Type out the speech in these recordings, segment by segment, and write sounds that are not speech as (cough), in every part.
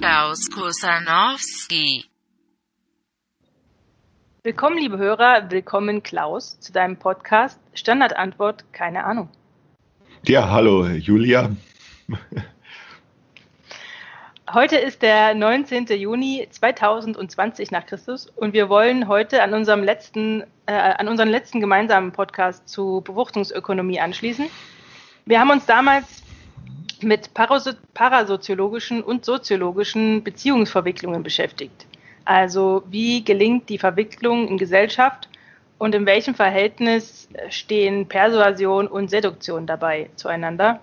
Klaus Kusanowski. Willkommen, liebe Hörer, willkommen Klaus zu deinem Podcast Standardantwort, keine Ahnung. Ja, hallo Julia. Heute ist der 19. Juni 2020 nach Christus und wir wollen heute an unserem letzten, äh, an unseren letzten gemeinsamen Podcast zu Befruchtungsökonomie anschließen. Wir haben uns damals mit paraso parasoziologischen und soziologischen Beziehungsverwicklungen beschäftigt. Also wie gelingt die Verwicklung in Gesellschaft und in welchem Verhältnis stehen Persuasion und Seduktion dabei zueinander?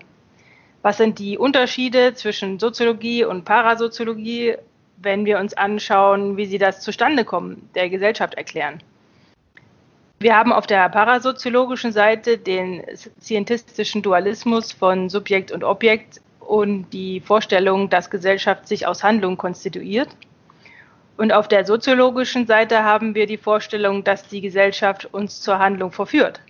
Was sind die Unterschiede zwischen Soziologie und Parasoziologie, wenn wir uns anschauen, wie sie das Zustandekommen der Gesellschaft erklären? Wir haben auf der parasoziologischen Seite den scientistischen Dualismus von Subjekt und Objekt und die Vorstellung, dass Gesellschaft sich aus Handlung konstituiert. Und auf der soziologischen Seite haben wir die Vorstellung, dass die Gesellschaft uns zur Handlung verführt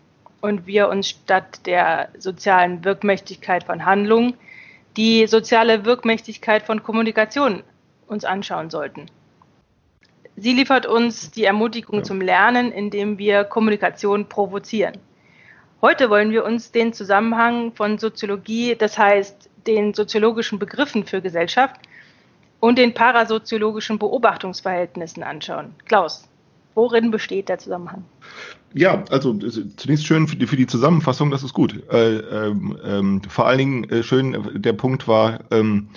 und wir uns statt der sozialen Wirkmächtigkeit von Handlung die soziale Wirkmächtigkeit von Kommunikation uns anschauen sollten. Sie liefert uns die Ermutigung ja. zum Lernen, indem wir Kommunikation provozieren. Heute wollen wir uns den Zusammenhang von Soziologie, das heißt den soziologischen Begriffen für Gesellschaft und den parasoziologischen Beobachtungsverhältnissen anschauen. Klaus, worin besteht der Zusammenhang? Ja, also zunächst schön für die, für die Zusammenfassung, das ist gut. Äh, ähm, ähm, vor allen Dingen äh, schön, der Punkt war, ähm,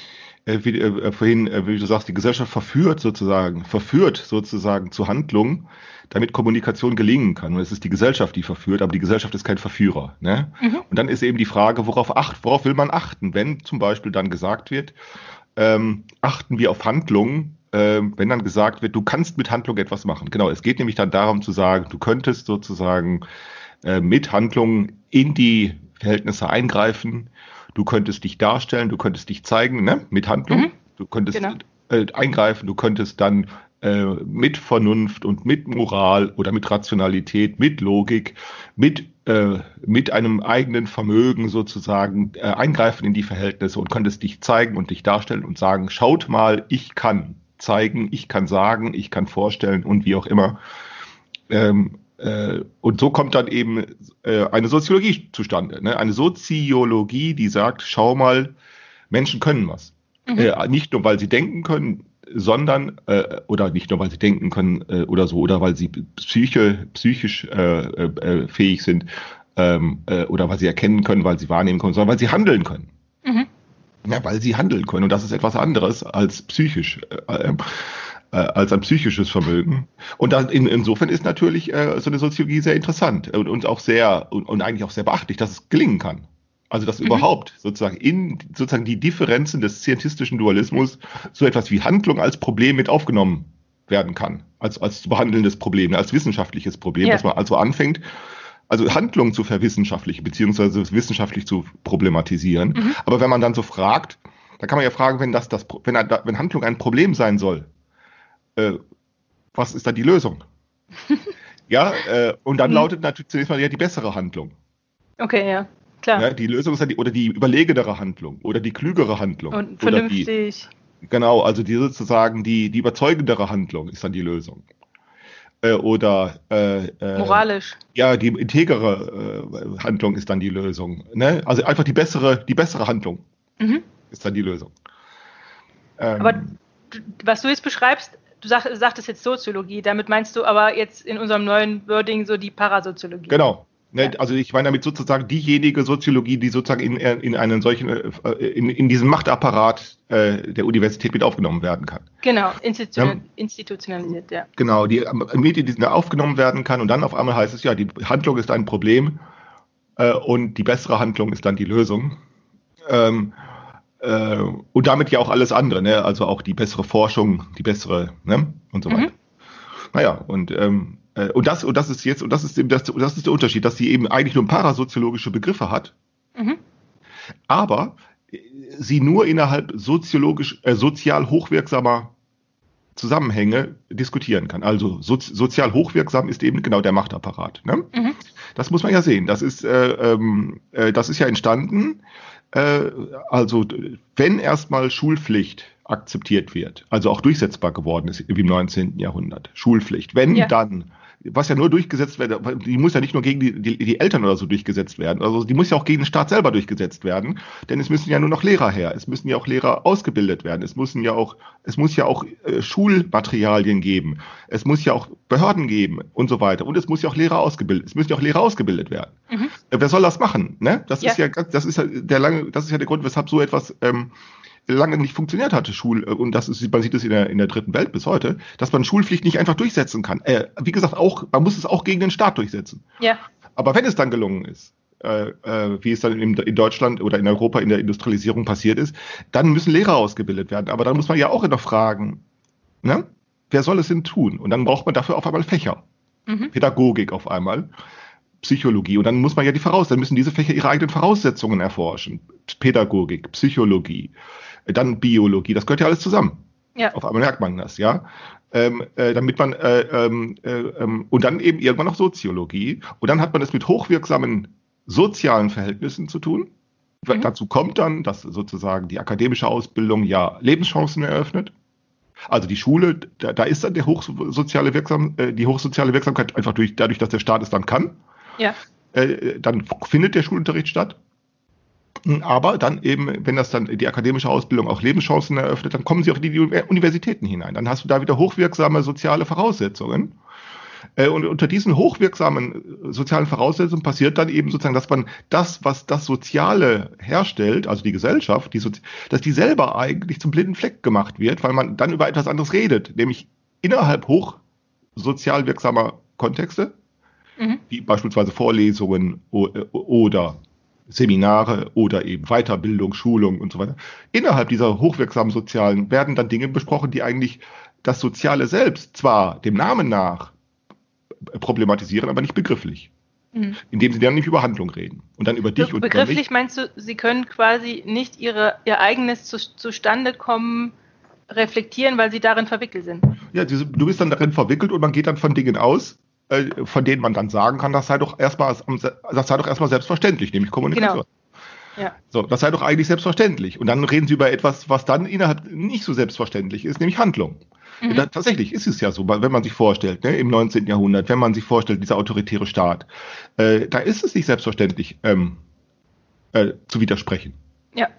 äh, wie, äh, vorhin, äh, wie du sagst, die Gesellschaft verführt sozusagen, verführt sozusagen zu Handlungen, damit Kommunikation gelingen kann. Und es ist die Gesellschaft, die verführt, aber die Gesellschaft ist kein Verführer. Ne? Mhm. Und dann ist eben die Frage, worauf, acht, worauf will man achten, wenn zum Beispiel dann gesagt wird, ähm, achten wir auf Handlungen, äh, wenn dann gesagt wird, du kannst mit Handlung etwas machen. Genau, es geht nämlich dann darum zu sagen, du könntest sozusagen äh, mit Handlungen in die Verhältnisse eingreifen, du könntest dich darstellen, du könntest dich zeigen, ne? mit Handlung, mhm. du könntest genau. äh, eingreifen, du könntest dann äh, mit Vernunft und mit Moral oder mit Rationalität, mit Logik, mit, äh, mit einem eigenen Vermögen sozusagen äh, eingreifen in die Verhältnisse und könntest dich zeigen und dich darstellen und sagen, schaut mal, ich kann zeigen, ich kann sagen, ich kann vorstellen und wie auch immer. Ähm, äh, und so kommt dann eben äh, eine Soziologie zustande. Ne? Eine Soziologie, die sagt, schau mal, Menschen können was. Mhm. Äh, nicht nur, weil sie denken können, sondern, äh, oder nicht nur, weil sie denken können äh, oder so, oder weil sie psyche, psychisch äh, äh, fähig sind, ähm, äh, oder weil sie erkennen können, weil sie wahrnehmen können, sondern weil sie handeln können. Mhm. Ja, weil sie handeln können. Und das ist etwas anderes als psychisch, äh, äh, äh, als ein psychisches Vermögen. Und dann in, insofern ist natürlich äh, so eine Soziologie sehr interessant und, und auch sehr und, und, eigentlich auch sehr beachtlich, dass es gelingen kann. Also dass mhm. überhaupt sozusagen in sozusagen die Differenzen des scientistischen Dualismus so etwas wie Handlung als Problem mit aufgenommen werden kann, als als zu behandelndes Problem, als wissenschaftliches Problem, ja. dass man also anfängt also Handlungen zu verwissenschaftlichen, beziehungsweise wissenschaftlich zu problematisieren. Mhm. Aber wenn man dann so fragt, da kann man ja fragen, wenn das, das wenn, wenn Handlung ein Problem sein soll, äh, was ist da die Lösung? (laughs) ja, äh, und dann mhm. lautet natürlich zunächst mal ja die bessere Handlung. Okay, ja, klar. Ja, die Lösung ist dann die, oder die überlegenere Handlung oder die klügere Handlung. Und vernünftig. Die, genau, also die sozusagen die, die überzeugendere Handlung ist dann die Lösung äh, oder äh, äh, moralisch. Ja, die integere äh, Handlung ist dann die Lösung. Ne? Also einfach die bessere, die bessere Handlung mhm. ist dann die Lösung. Ähm, aber was du jetzt beschreibst, du sag, sagtest jetzt Soziologie, damit meinst du aber jetzt in unserem neuen Wording so die Parasoziologie. Genau, Ne, also ich meine damit sozusagen diejenige Soziologie, die sozusagen in, in einen solchen, äh, in, in diesen Machtapparat äh, der Universität mit aufgenommen werden kann. Genau, institutional, ja, institutionalisiert, ja. Genau, die Medien, die aufgenommen werden kann und dann auf einmal heißt es, ja, die Handlung ist ein Problem äh, und die bessere Handlung ist dann die Lösung. Ähm, äh, und damit ja auch alles andere, ne? also auch die bessere Forschung, die bessere, ne? und so weiter. Mhm. Naja, und ähm, äh, und das, und das ist jetzt, und das ist, das, das ist der Unterschied, dass sie eben eigentlich nur parasoziologische Begriffe hat, mhm. aber sie nur innerhalb soziologisch, äh, sozial hochwirksamer Zusammenhänge diskutieren kann. Also so, sozial hochwirksam ist eben genau der Machtapparat. Ne? Mhm. Das muss man ja sehen. Das ist, äh, ähm, äh, das ist ja entstanden. Äh, also wenn erstmal Schulpflicht akzeptiert wird, also auch durchsetzbar geworden ist wie im 19. Jahrhundert, Schulpflicht, wenn ja. dann was ja nur durchgesetzt werden, die muss ja nicht nur gegen die, die, die, Eltern oder so durchgesetzt werden, also die muss ja auch gegen den Staat selber durchgesetzt werden, denn es müssen ja nur noch Lehrer her, es müssen ja auch Lehrer ausgebildet werden, es müssen ja auch, es muss ja auch äh, Schulmaterialien geben, es muss ja auch Behörden geben und so weiter und es muss ja auch Lehrer ausgebildet, es müssen ja auch Lehrer ausgebildet werden. Mhm. Wer soll das machen? Ne? Das ja. ist ja, das ist ja der lange, das ist ja der Grund, weshalb so etwas ähm, lange nicht funktioniert hatte, Schul, äh, und das ist, man sieht es in der, in der dritten Welt bis heute, dass man Schulpflicht nicht einfach durchsetzen kann. Äh, wie gesagt, auch, man muss es auch gegen den Staat durchsetzen. Ja. Aber wenn es dann gelungen ist, äh, äh, wie es dann in, in, Deutschland oder in Europa in der Industrialisierung passiert ist, dann müssen Lehrer ausgebildet werden. Aber dann muss man ja auch immer fragen, ne? wer soll es denn tun? Und dann braucht man dafür auf einmal Fächer. Mhm. Pädagogik auf einmal. Psychologie. Und dann muss man ja die Voraus, dann müssen diese Fächer ihre eigenen Voraussetzungen erforschen. Pädagogik, Psychologie, dann Biologie, das gehört ja alles zusammen. Ja. Auf einmal merkt man das, ja. Ähm, äh, damit man äh, ähm, äh, ähm, und dann eben irgendwann noch Soziologie und dann hat man es mit hochwirksamen sozialen Verhältnissen zu tun. Mhm. Dazu kommt dann, dass sozusagen die akademische Ausbildung ja Lebenschancen eröffnet. Also die Schule, da, da ist dann hochsoziale Wirksam, äh, die hochsoziale Wirksamkeit einfach durch, dadurch, dass der Staat es dann kann. Ja. Äh, dann findet der Schulunterricht statt. Aber dann eben, wenn das dann die akademische Ausbildung auch Lebenschancen eröffnet, dann kommen sie auch in die Universitäten hinein. Dann hast du da wieder hochwirksame soziale Voraussetzungen. Äh, und unter diesen hochwirksamen äh, sozialen Voraussetzungen passiert dann eben sozusagen, dass man das, was das Soziale herstellt, also die Gesellschaft, die Sozi dass die selber eigentlich zum blinden Fleck gemacht wird, weil man dann über etwas anderes redet, nämlich innerhalb hochsozial wirksamer Kontexte, mhm. wie beispielsweise Vorlesungen oder Seminare oder eben Weiterbildung, Schulung und so weiter. Innerhalb dieser hochwirksamen Sozialen werden dann Dinge besprochen, die eigentlich das Soziale selbst zwar dem Namen nach problematisieren, aber nicht begrifflich. Mhm. Indem sie dann nicht über Handlung reden und dann über dich Be und Begrifflich mich. meinst du, sie können quasi nicht ihre, ihr eigenes zu, zustande kommen reflektieren, weil sie darin verwickelt sind. Ja, du bist dann darin verwickelt und man geht dann von Dingen aus, äh, von denen man dann sagen kann, das sei doch erstmal, das sei doch erstmal selbstverständlich, nämlich Kommunikation. Genau. Ja. So, das sei doch eigentlich selbstverständlich. Und dann reden sie über etwas, was dann innerhalb nicht so selbstverständlich ist, nämlich Handlung. Mhm. Da, tatsächlich ist es ja so, wenn man sich vorstellt, ne, im 19. Jahrhundert, wenn man sich vorstellt, dieser autoritäre Staat, äh, da ist es nicht selbstverständlich ähm, äh, zu widersprechen. Ja.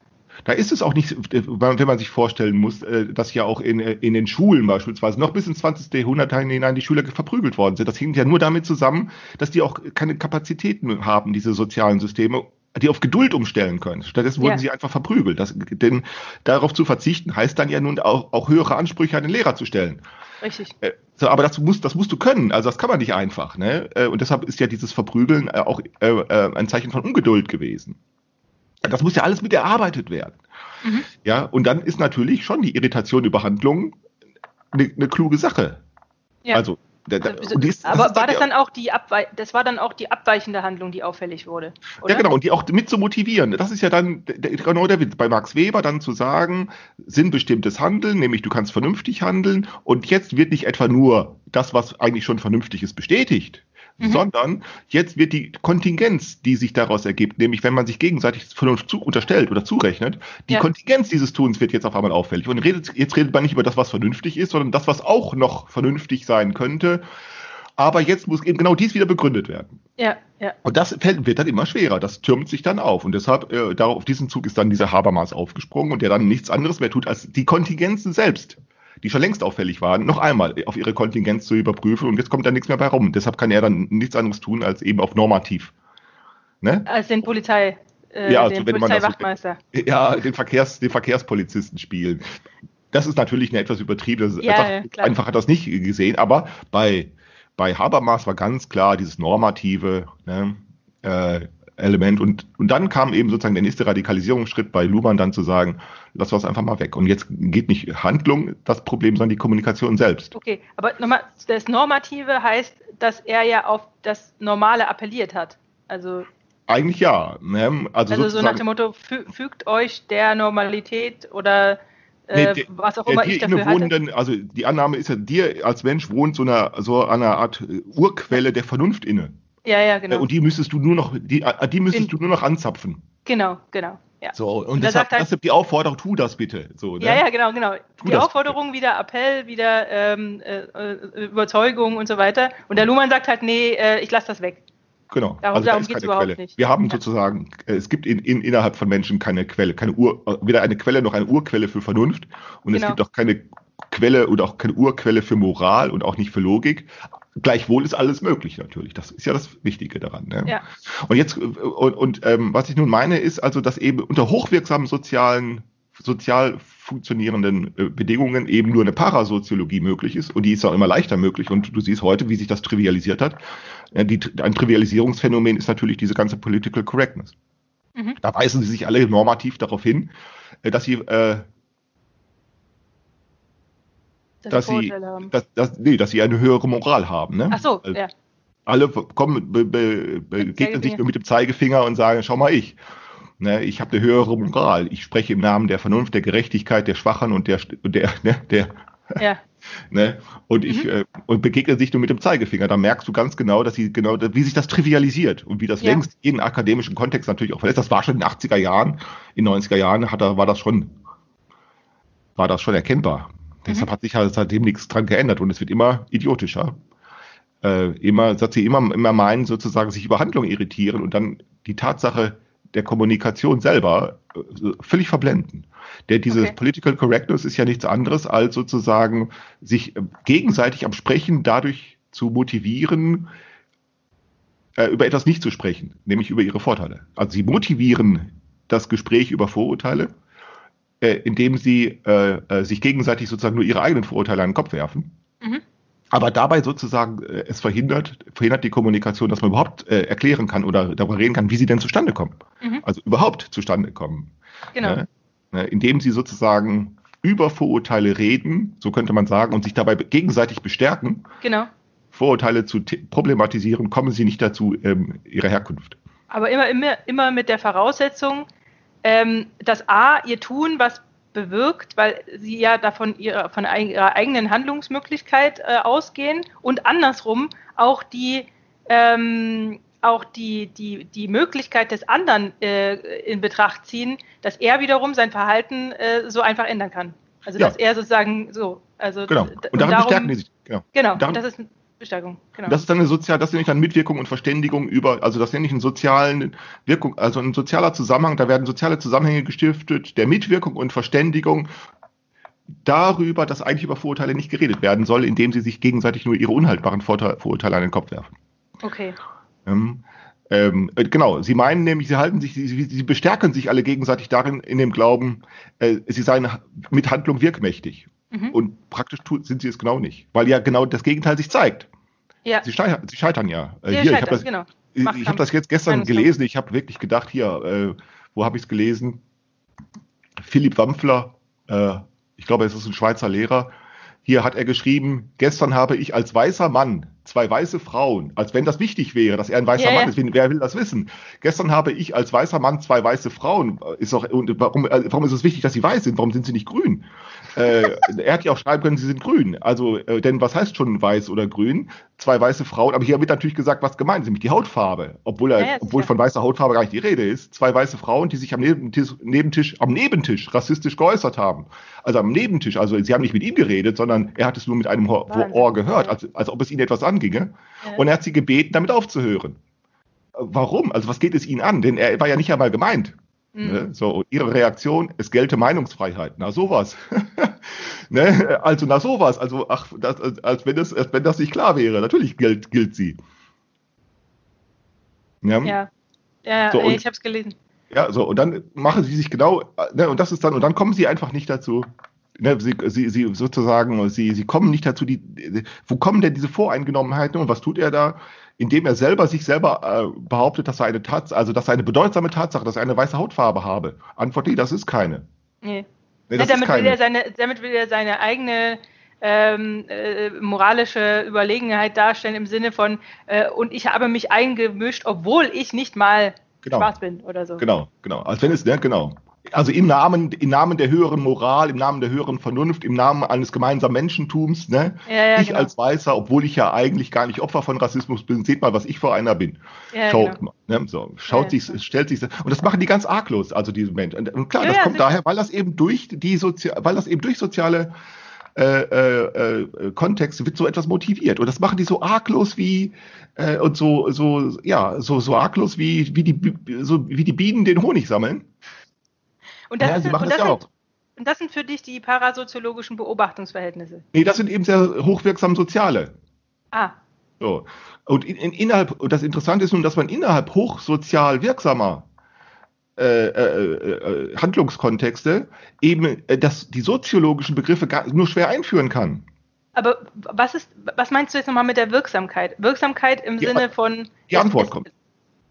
Da ist es auch nicht, wenn man sich vorstellen muss, äh, dass ja auch in, in den Schulen beispielsweise noch bis ins 20. Jahrhundert hinein die Schüler verprügelt worden sind. Das hängt ja nur damit zusammen, dass die auch keine Kapazitäten haben, diese sozialen Systeme, die auf Geduld umstellen können. Stattdessen wurden ja. sie einfach verprügelt. Das, denn darauf zu verzichten, heißt dann ja nun auch, auch höhere Ansprüche an den Lehrer zu stellen. Richtig. Äh, so, aber das musst, das musst du können. Also das kann man nicht einfach. Ne? Äh, und deshalb ist ja dieses Verprügeln auch ein Zeichen von Ungeduld gewesen. Das muss ja alles mit erarbeitet werden. Mhm. Ja, und dann ist natürlich schon die Irritation über Handlungen eine, eine kluge Sache. Ja. Also, da, da, ist, aber das war das dann auch die Abwe das war dann auch die abweichende Handlung, die auffällig wurde? Oder? Ja, genau, und die auch mit zu motivieren. Das ist ja dann genau der Witz bei Max Weber dann zu sagen, sinnbestimmtes Handeln, nämlich du kannst vernünftig handeln und jetzt wird nicht etwa nur das, was eigentlich schon vernünftig ist, bestätigt, mhm. sondern jetzt wird die Kontingenz, die sich daraus ergibt, nämlich wenn man sich gegenseitig Vernunft zu, unterstellt oder zurechnet, die ja. Kontingenz dieses Tuns wird jetzt auf einmal auffällig. Und redet, jetzt redet man nicht über das, was vernünftig ist, sondern das, was auch noch vernünftig sein könnte. Aber jetzt muss eben genau dies wieder begründet werden. Ja, ja. Und das wird dann immer schwerer. Das türmt sich dann auf. Und deshalb, äh, darauf, auf diesen Zug ist dann dieser Habermas aufgesprungen und der dann nichts anderes mehr tut, als die Kontingenzen selbst die schon längst auffällig waren, noch einmal auf ihre Kontingenz zu überprüfen und jetzt kommt da nichts mehr bei rum. Deshalb kann er dann nichts anderes tun, als eben auf normativ. Ne? Als den Polizei. Äh, ja, also den Polizeiwachtmeister. Also, ja, den, Verkehrs, den Verkehrspolizisten spielen. Das ist natürlich eine etwas übertriebene, ja, einfach, ja, einfach hat das nicht gesehen, aber bei, bei Habermas war ganz klar dieses normative, ne, äh, Element. Und, und dann kam eben sozusagen der nächste Radikalisierungsschritt bei Luhmann dann zu sagen, lass was einfach mal weg. Und jetzt geht nicht Handlung das Problem, sondern die Kommunikation selbst. Okay, aber nochmal, das Normative heißt, dass er ja auf das Normale appelliert hat. Also eigentlich ja. Ne? Also, also so nach dem Motto, fügt euch der Normalität oder äh, der- was auch der immer dir ich dafür hatte. innewohnenden, also die Annahme ist ja, dir als Mensch wohnt so eine, so eine Art Urquelle der Vernunft inne. Ja, ja, genau. Und die müsstest du nur noch, die, äh, die müsstest In- du nur noch anzapfen. genau, genau. Ja. So, und Und deshalb, sagt halt- deshalb die Aufforderung, tu das bitte. So, ne? Ja, ja, genau, genau. Tu Die Aufforderung wieder Appell, wieder ähm, äh, äh, Überzeugung und so weiter. Und der Luhmann sagt halt, nee, äh, ich lasse das weg. Genau. Darum- also da darum ist geht's keine Quelle. nicht. Wir haben Ja. sozusagen, äh, es gibt in, in, innerhalb von Menschen keine Quelle, keine Ur, weder eine Quelle noch eine Urquelle für Vernunft. Und es Genau. gibt auch keine Quelle oder auch keine Urquelle für Moral und auch nicht für Logik. Gleichwohl ist alles möglich natürlich. Das ist ja das Wichtige daran. Ne? Ja. Und jetzt, äh, und, und ähm, was ich nun meine, ist also, dass eben unter hochwirksamen sozialen, sozial funktionierenden äh, Bedingungen eben nur eine Parasoziologie möglich ist. Und die ist auch immer leichter möglich. Und du siehst heute, wie sich das trivialisiert hat. Ja, die, ein Trivialisierungsphänomen ist natürlich diese ganze Political Correctness. Mhm. Da weisen sie sich alle normativ darauf hin, äh, dass sie, äh, dass wir sie, dass, dass, nee, dass sie eine höhere Moral haben. Ne? Ach so, Also, ja. alle kommen, be, be, begegnen sich nur mit dem Zeigefinger und sagen, schau mal ich. Ne, ich habe eine höhere Moral. Ich spreche im Namen der Vernunft, der Gerechtigkeit, der Schwachen und der, der, (laughs) ne, der, ja. (laughs) ne, und ich, Mhm. äh, und begegnen sich nur mit dem Zeigefinger. Da merkst du ganz genau, dass sie genau, wie sich das trivialisiert und wie das Ja. längst jeden akademischen Kontext natürlich auch verletzt. Das war schon in den 80er Jahren, in den 90er Jahren hat, er- war das schon, war das schon erkennbar. Deshalb hat sich halt seitdem nichts dran geändert und es wird immer idiotischer. Äh, immer, dass sie immer, immer meinen, sozusagen sich über Handlungen irritieren und dann die Tatsache der Kommunikation selber äh, völlig verblenden. Der diese Okay. Political Correctness ist ja nichts anderes als sozusagen sich äh, gegenseitig am Sprechen dadurch zu motivieren, äh, über etwas nicht zu sprechen, nämlich über ihre Vorteile. Also sie motivieren das Gespräch über Vorurteile, äh, indem sie äh, äh, sich gegenseitig sozusagen nur ihre eigenen Vorurteile an den Kopf werfen. Mhm. Aber dabei sozusagen äh, es verhindert, verhindert die Kommunikation, dass man überhaupt äh, erklären kann oder darüber reden kann, wie sie denn zustande kommen. Mhm. Also überhaupt zustande kommen. Genau. Ne? Ne, Indem sie sozusagen über Vorurteile reden, so könnte man sagen, und sich dabei gegenseitig bestärken, Genau. Vorurteile zu problematisieren, kommen sie nicht dazu, ähm, ihre Herkunft. Aber immer, immer, immer mit der Voraussetzung, ähm, dass A, ihr Tun was bewirkt, weil sie ja davon ihrer, von ihrer eigenen Handlungsmöglichkeit äh, ausgehen und andersrum auch die, ähm, auch die, die, die Möglichkeit des anderen äh, in Betracht ziehen, dass er wiederum sein Verhalten äh, so einfach ändern kann. Also Ja. dass er sozusagen so, also Genau. Und darin bestärken die sich. Genau. Genau, darin- das ist Bestärkung. Genau. Das ist dann eine sozial, das nenne ich dann Mitwirkung und Verständigung über, also das nenne ich einen sozialen Wirkung, also ein sozialer Zusammenhang, da werden soziale Zusammenhänge gestiftet, der Mitwirkung und Verständigung darüber, dass eigentlich über Vorurteile nicht geredet werden soll, indem sie sich gegenseitig nur ihre unhaltbaren Vorteile, Vorurteile an den Kopf werfen. okay. Ähm, ähm, äh, genau, sie meinen nämlich, sie halten sich, sie, sie sie bestärken sich alle gegenseitig darin, in dem Glauben, äh, sie seien mit Handlung wirkmächtig. Mhm. Und praktisch sind sie es genau nicht, weil ja genau das Gegenteil sich zeigt. Ja, Sie, scheitern, sie scheitern ja. Äh, Ja, hier, ich scheitern, habe das, genau. ich, ich hab das jetzt gestern gelesen. Ich habe wirklich gedacht, hier, äh, wo habe ich es gelesen? Philipp Wampfler, äh, ich glaube, es ist ein Schweizer Lehrer. Hier hat er geschrieben, gestern habe ich als weißer Mann zwei weiße Frauen, als wenn das wichtig wäre, dass er ein weißer Ja, Mann ist. Wer will das wissen? Gestern habe ich als weißer Mann zwei weiße Frauen. Äh, Ist doch, und warum, äh, warum ist es wichtig, dass sie weiß sind? Warum sind sie nicht grün? äh, (laughs) er hat ja auch schreiben können, sie sind grün. Also, äh, denn was heißt schon weiß oder grün? Zwei weiße Frauen, aber hier wird natürlich gesagt, was gemeint ist, nämlich die Hautfarbe. Obwohl, er, Ja, ja, obwohl von weißer Hautfarbe gar nicht die Rede ist. Zwei weiße Frauen, die sich am Nebentisch, Nebentisch, am Nebentisch rassistisch geäußert haben. Also am Nebentisch, also sie haben nicht mit ihm geredet, sondern er hat es nur mit einem Ohr. Ohr gehört, als, als ob es ihn etwas anginge. Ja. Und er hat sie gebeten, damit aufzuhören. Warum? Also was geht es ihnen an? Denn er war ja nicht einmal gemeint. Mhm. Ne? So, ihre Reaktion, es gelte Meinungsfreiheit. Na sowas. (laughs) ne? Also na sowas. Also ach, das, als, wenn das, als wenn das nicht klar wäre. Natürlich gilt, gilt sie. Ja, ja. Ja, ja So, äh, und- ich habe es gelesen. so, und dann machen sie sich genau, ne, und das ist dann, und dann kommen sie einfach nicht dazu. Ne, sie, sie, sie sozusagen, sie, sie kommen nicht dazu, die, wo kommen denn diese Voreingenommenheiten und was tut er da? Indem er selber sich selber äh, behauptet, dass er eine Tatsache, also dass er eine bedeutsame Tatsache, dass er eine weiße Hautfarbe habe. Antwort nee, das ist keine. Nee. Nee, Ja, damit, will keine. er seine, damit will er seine eigene ähm, äh, moralische Überlegenheit darstellen im Sinne von, äh, und ich habe mich eingemischt, obwohl ich nicht mal Genau. schwarz bin oder so. Genau, genau. Als wenn es, ne, genau. Also im Namen, im Namen der höheren Moral, im Namen der höheren Vernunft, im Namen eines gemeinsamen Menschentums, ne? Ja, ja, ich genau. als Weißer, obwohl ich ja eigentlich gar nicht Opfer von Rassismus bin, seht mal, was ich für einer bin. Ja, Schaut genau. mal, ne? so, schaut sich, stellt sich, und das machen die ganz arglos, also diese Menschen. Und, klar, das kommt daher, weil das eben durch die Sozi weil das eben durch soziale äh, äh, äh, Kontexte wird so etwas motiviert. Und das machen die so arglos wie äh, und so, so, ja, so, so arglos wie, wie die, so, wie die Bienen den Honig sammeln. Und das, Ja, sie sind, machen das das, ja sind, und das sind für dich die parasoziologischen Beobachtungsverhältnisse. Nee, das sind eben sehr hochwirksam soziale. Ah, So. Und in, in, innerhalb, und das Interessante ist nun, dass man innerhalb hochsozial wirksamer äh, äh, äh, Handlungskontexte eben äh, das, die soziologischen Begriffe gar, nur schwer einführen kann. aber was ist, was meinst du jetzt nochmal mit der Wirksamkeit? Wirksamkeit im Die Sinne von. die Antwort es- kommt.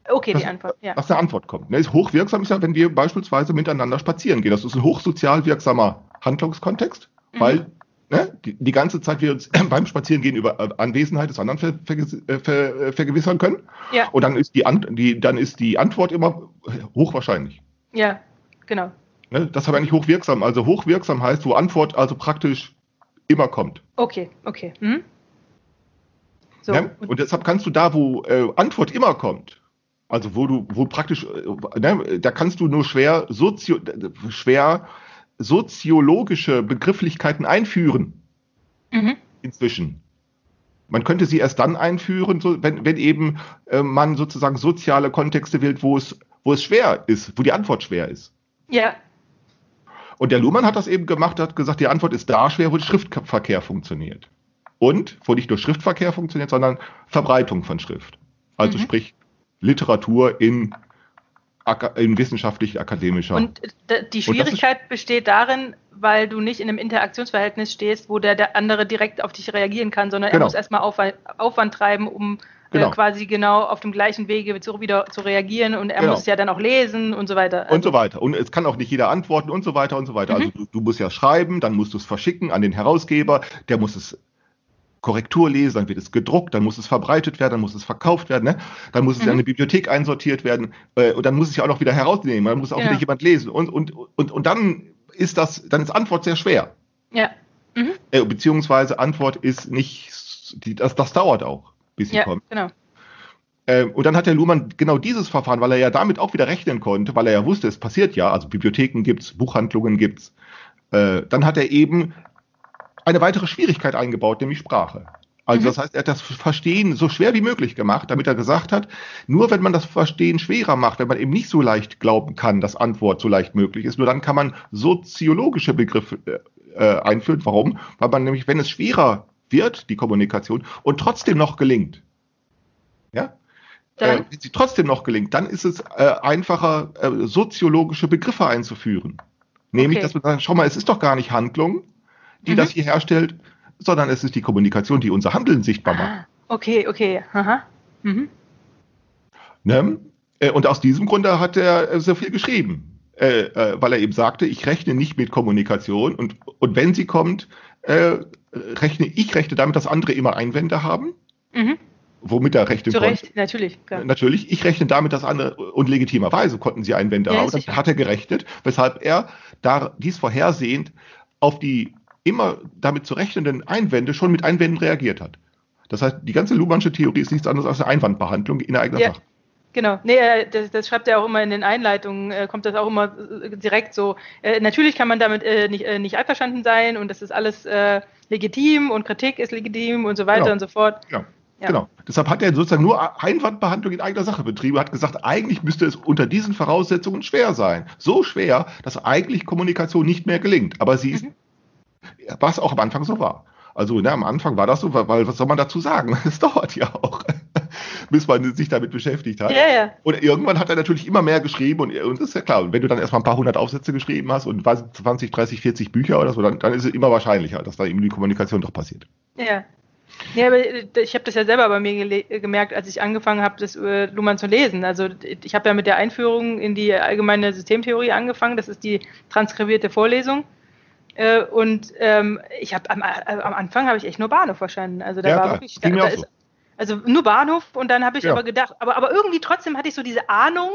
Okay, die Was- Antwort, ja. Was eine Antwort kommt. Ne, ist hochwirksam ist ja, wenn wir beispielsweise miteinander spazieren gehen. Das ist ein hochsozial wirksamer Handlungskontext, Mhm. weil ne, die, die ganze Zeit wir uns (clears throat) beim Spazierengehen über äh, Anwesenheit des anderen ver, ver, ver, äh, vergewissern können. Ja, Und dann ist die, die, dann ist die Antwort immer hochwahrscheinlich. ja, genau. Ne? Das ist aber nicht hochwirksam. Also hochwirksam heißt, wo Antwort also praktisch immer kommt. Okay, okay. Mhm. So, ne? und, Und deshalb kannst du da, wo äh, Antwort immer kommt, also wo du, wo praktisch, äh, ne, da kannst du nur schwer, sozio, schwer soziologische Begrifflichkeiten einführen mhm. inzwischen. Man könnte sie erst dann einführen, so, wenn, wenn eben äh, man sozusagen soziale Kontexte wählt, wo es, wo es schwer ist, wo die Antwort schwer ist. Ja, Und der Luhmann hat das eben gemacht, hat gesagt, die Antwort ist da schwer, wo Schriftverkehr funktioniert. Und wo nicht nur Schriftverkehr funktioniert, sondern Verbreitung von Schrift. Also Mhm. sprich Literatur in, in wissenschaftlich-akademischer. und d- die ist- Schwierigkeit besteht darin, weil du nicht in einem Interaktionsverhältnis stehst, wo der, der andere direkt auf dich reagieren kann, sondern Genau. er muss erstmal Aufwand, Aufwand treiben, um Genau. äh, quasi genau auf dem gleichen Wege zu, wieder zu reagieren und er Genau. muss ja dann auch lesen und so weiter. und so weiter. Und es kann auch nicht jeder antworten und so weiter und so weiter. Mhm. Also du, du musst ja schreiben, dann musst du es verschicken an den Herausgeber, der muss es Korrektur lesen, dann wird es gedruckt, dann muss es verbreitet werden, dann muss es verkauft werden, ne? dann muss es in Mhm. eine Bibliothek einsortiert werden äh, und dann muss es ja auch noch wieder herausnehmen, dann muss auch Genau. wieder jemand lesen und, und, und, und dann ist das, dann ist Antwort sehr schwer. ja. Mhm. Äh, beziehungsweise Antwort ist nicht, die, das, das dauert auch, bis sie ja, kommt. genau. Ähm, und dann hat der Luhmann genau dieses Verfahren, weil er ja damit auch wieder rechnen konnte, weil er ja wusste, es passiert ja, also Bibliotheken gibt's, Buchhandlungen gibt's. Äh, dann hat er eben eine weitere Schwierigkeit eingebaut, nämlich Sprache. Also Mhm. das heißt, er hat das Verstehen so schwer wie möglich gemacht, damit er gesagt hat, nur wenn man das Verstehen schwerer macht, wenn man eben nicht so leicht glauben kann, dass Antwort so leicht möglich ist, nur dann kann man soziologische Begriffe äh, einführen. Warum? Weil man nämlich, wenn es schwerer wird, die Kommunikation, und trotzdem noch gelingt, ja, Dann, äh, wenn sie trotzdem noch gelingt, dann ist es äh, einfacher, äh, soziologische Begriffe einzuführen. Nämlich, Okay. dass man sagt, schau mal, es ist doch gar nicht Handlung, die Mhm. das hier herstellt, sondern es ist die Kommunikation, die unser Handeln sichtbar macht. ah, okay, okay. Aha. Mhm. Ne? Äh, Und aus diesem Grunde hat er äh, so viel geschrieben, äh, äh, weil er eben sagte, ich rechne nicht mit Kommunikation und, und wenn sie kommt, äh, rechne ich rechne damit, dass andere immer Einwände haben, Mhm. womit er rechnen Zu konnte. Recht, natürlich. Klar. Natürlich, ich rechne damit, dass andere, und legitimerweise konnten sie Einwände Ja, haben. Dann hat er gerechnet, weshalb er da dies vorhersehend auf die immer damit zu rechnenden Einwände schon mit Einwänden reagiert hat. Das heißt, die ganze Luhmannsche Theorie ist nichts anderes als eine Einwandbehandlung in der eigenen Ja. Sache. Genau, nee, äh, das, das schreibt er auch immer in den Einleitungen, äh, kommt das auch immer äh, direkt so. Äh, natürlich kann man damit äh, nicht, nicht einverstanden sein und das ist alles legitim und Kritik ist legitim und so weiter Genau. und so fort. Ja. Ja. Genau. Deshalb hat er sozusagen nur Einwandbehandlung in eigener Sache betrieben, hat gesagt, eigentlich müsste es unter diesen Voraussetzungen schwer sein. So schwer, dass eigentlich Kommunikation nicht mehr gelingt. Aber sie ist, Mhm. Was auch am Anfang so war. Also ne, am Anfang war das so, weil, was soll man dazu sagen? (laughs) Es dauert ja auch, (laughs) bis man sich damit beschäftigt hat. Ja, ja. Und irgendwann hat er natürlich immer mehr geschrieben und, und das ist ja klar, wenn du dann erstmal ein paar hundert Aufsätze geschrieben hast und weiß nicht, 20, 30, 40 Bücher oder so, dann, dann ist es immer wahrscheinlicher, dass da eben die Kommunikation doch passiert. Ja. Ja, aber äh, ich habe das ja selber bei mir äh, gemerkt, als ich angefangen habe, das äh, Luhmann zu lesen. Also ich habe ja mit der Einführung in die allgemeine Systemtheorie angefangen. Das ist die transkribierte Vorlesung. Äh, Und ähm, ich habe am, äh, am Anfang habe ich echt nur Bahnhof verstanden. Also da Ja, war klar. wirklich, da, da ist, so. also nur Bahnhof und dann habe ich Ja. aber gedacht, aber, aber irgendwie trotzdem hatte ich so diese Ahnung,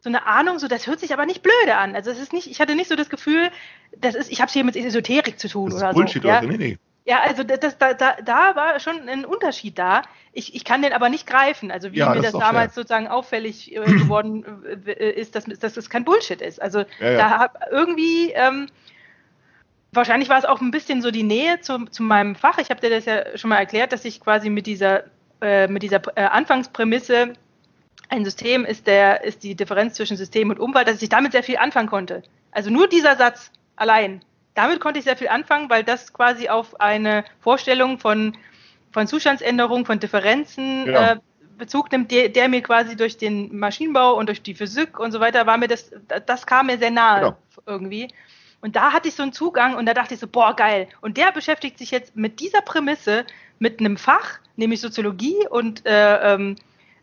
so eine Ahnung, so das hört sich aber nicht blöde an. Also es ist nicht, ich hatte nicht so das Gefühl, das ist, ich habe es hier mit Esoterik zu tun Das oder ist Bullshit so. Ja? oder so. Nee, nee. Ja, also das, da, da, da war schon ein Unterschied da. Ich, ich kann den aber nicht greifen. Also wie Ja, mir das das, damals fair. sozusagen auffällig äh, geworden äh, ist, dass, dass das kein Bullshit ist. Also Ja, ja. da hab irgendwie, ähm, wahrscheinlich war es auch ein bisschen so die Nähe zu, zu meinem Fach. Ich habe dir das ja schon mal erklärt, dass ich quasi mit dieser, äh, mit dieser äh, Anfangsprämisse, ein System ist, der, ist die Differenz zwischen System und Umwelt, dass ich damit sehr viel anfangen konnte. Also nur dieser Satz allein damit konnte ich sehr viel anfangen, weil das quasi auf eine Vorstellung von, von Zustandsänderung, von Differenzen Genau. äh, Bezug nimmt, der, der mir quasi durch den Maschinenbau und durch die Physik und so weiter war mir das, das kam mir sehr nahe Genau. irgendwie. Und da hatte ich so einen Zugang und da dachte ich so, boah, geil. Und der beschäftigt sich jetzt mit dieser Prämisse, mit einem Fach, nämlich Soziologie und äh, ähm,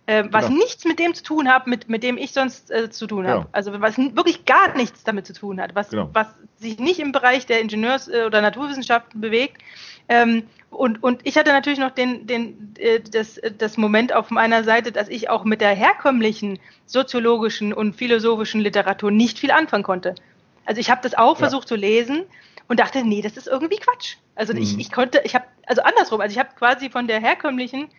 äh, was Genau. nichts mit dem zu tun hat, mit, mit dem ich sonst äh, zu tun habe. Genau. Also was wirklich gar nichts damit zu tun hat, was, Genau. was sich nicht im Bereich der Ingenieurs- äh, oder Naturwissenschaften bewegt. Ähm, und, und ich hatte natürlich noch den, den, äh, das, das Moment auf meiner Seite, dass ich auch mit der herkömmlichen soziologischen und philosophischen Literatur nicht viel anfangen konnte. Also ich habe das auch Ja. versucht zu lesen und dachte, nee, das ist irgendwie Quatsch. Also ich, Mhm. ich konnte, ich habe, also andersrum, also ich habe quasi von der herkömmlichen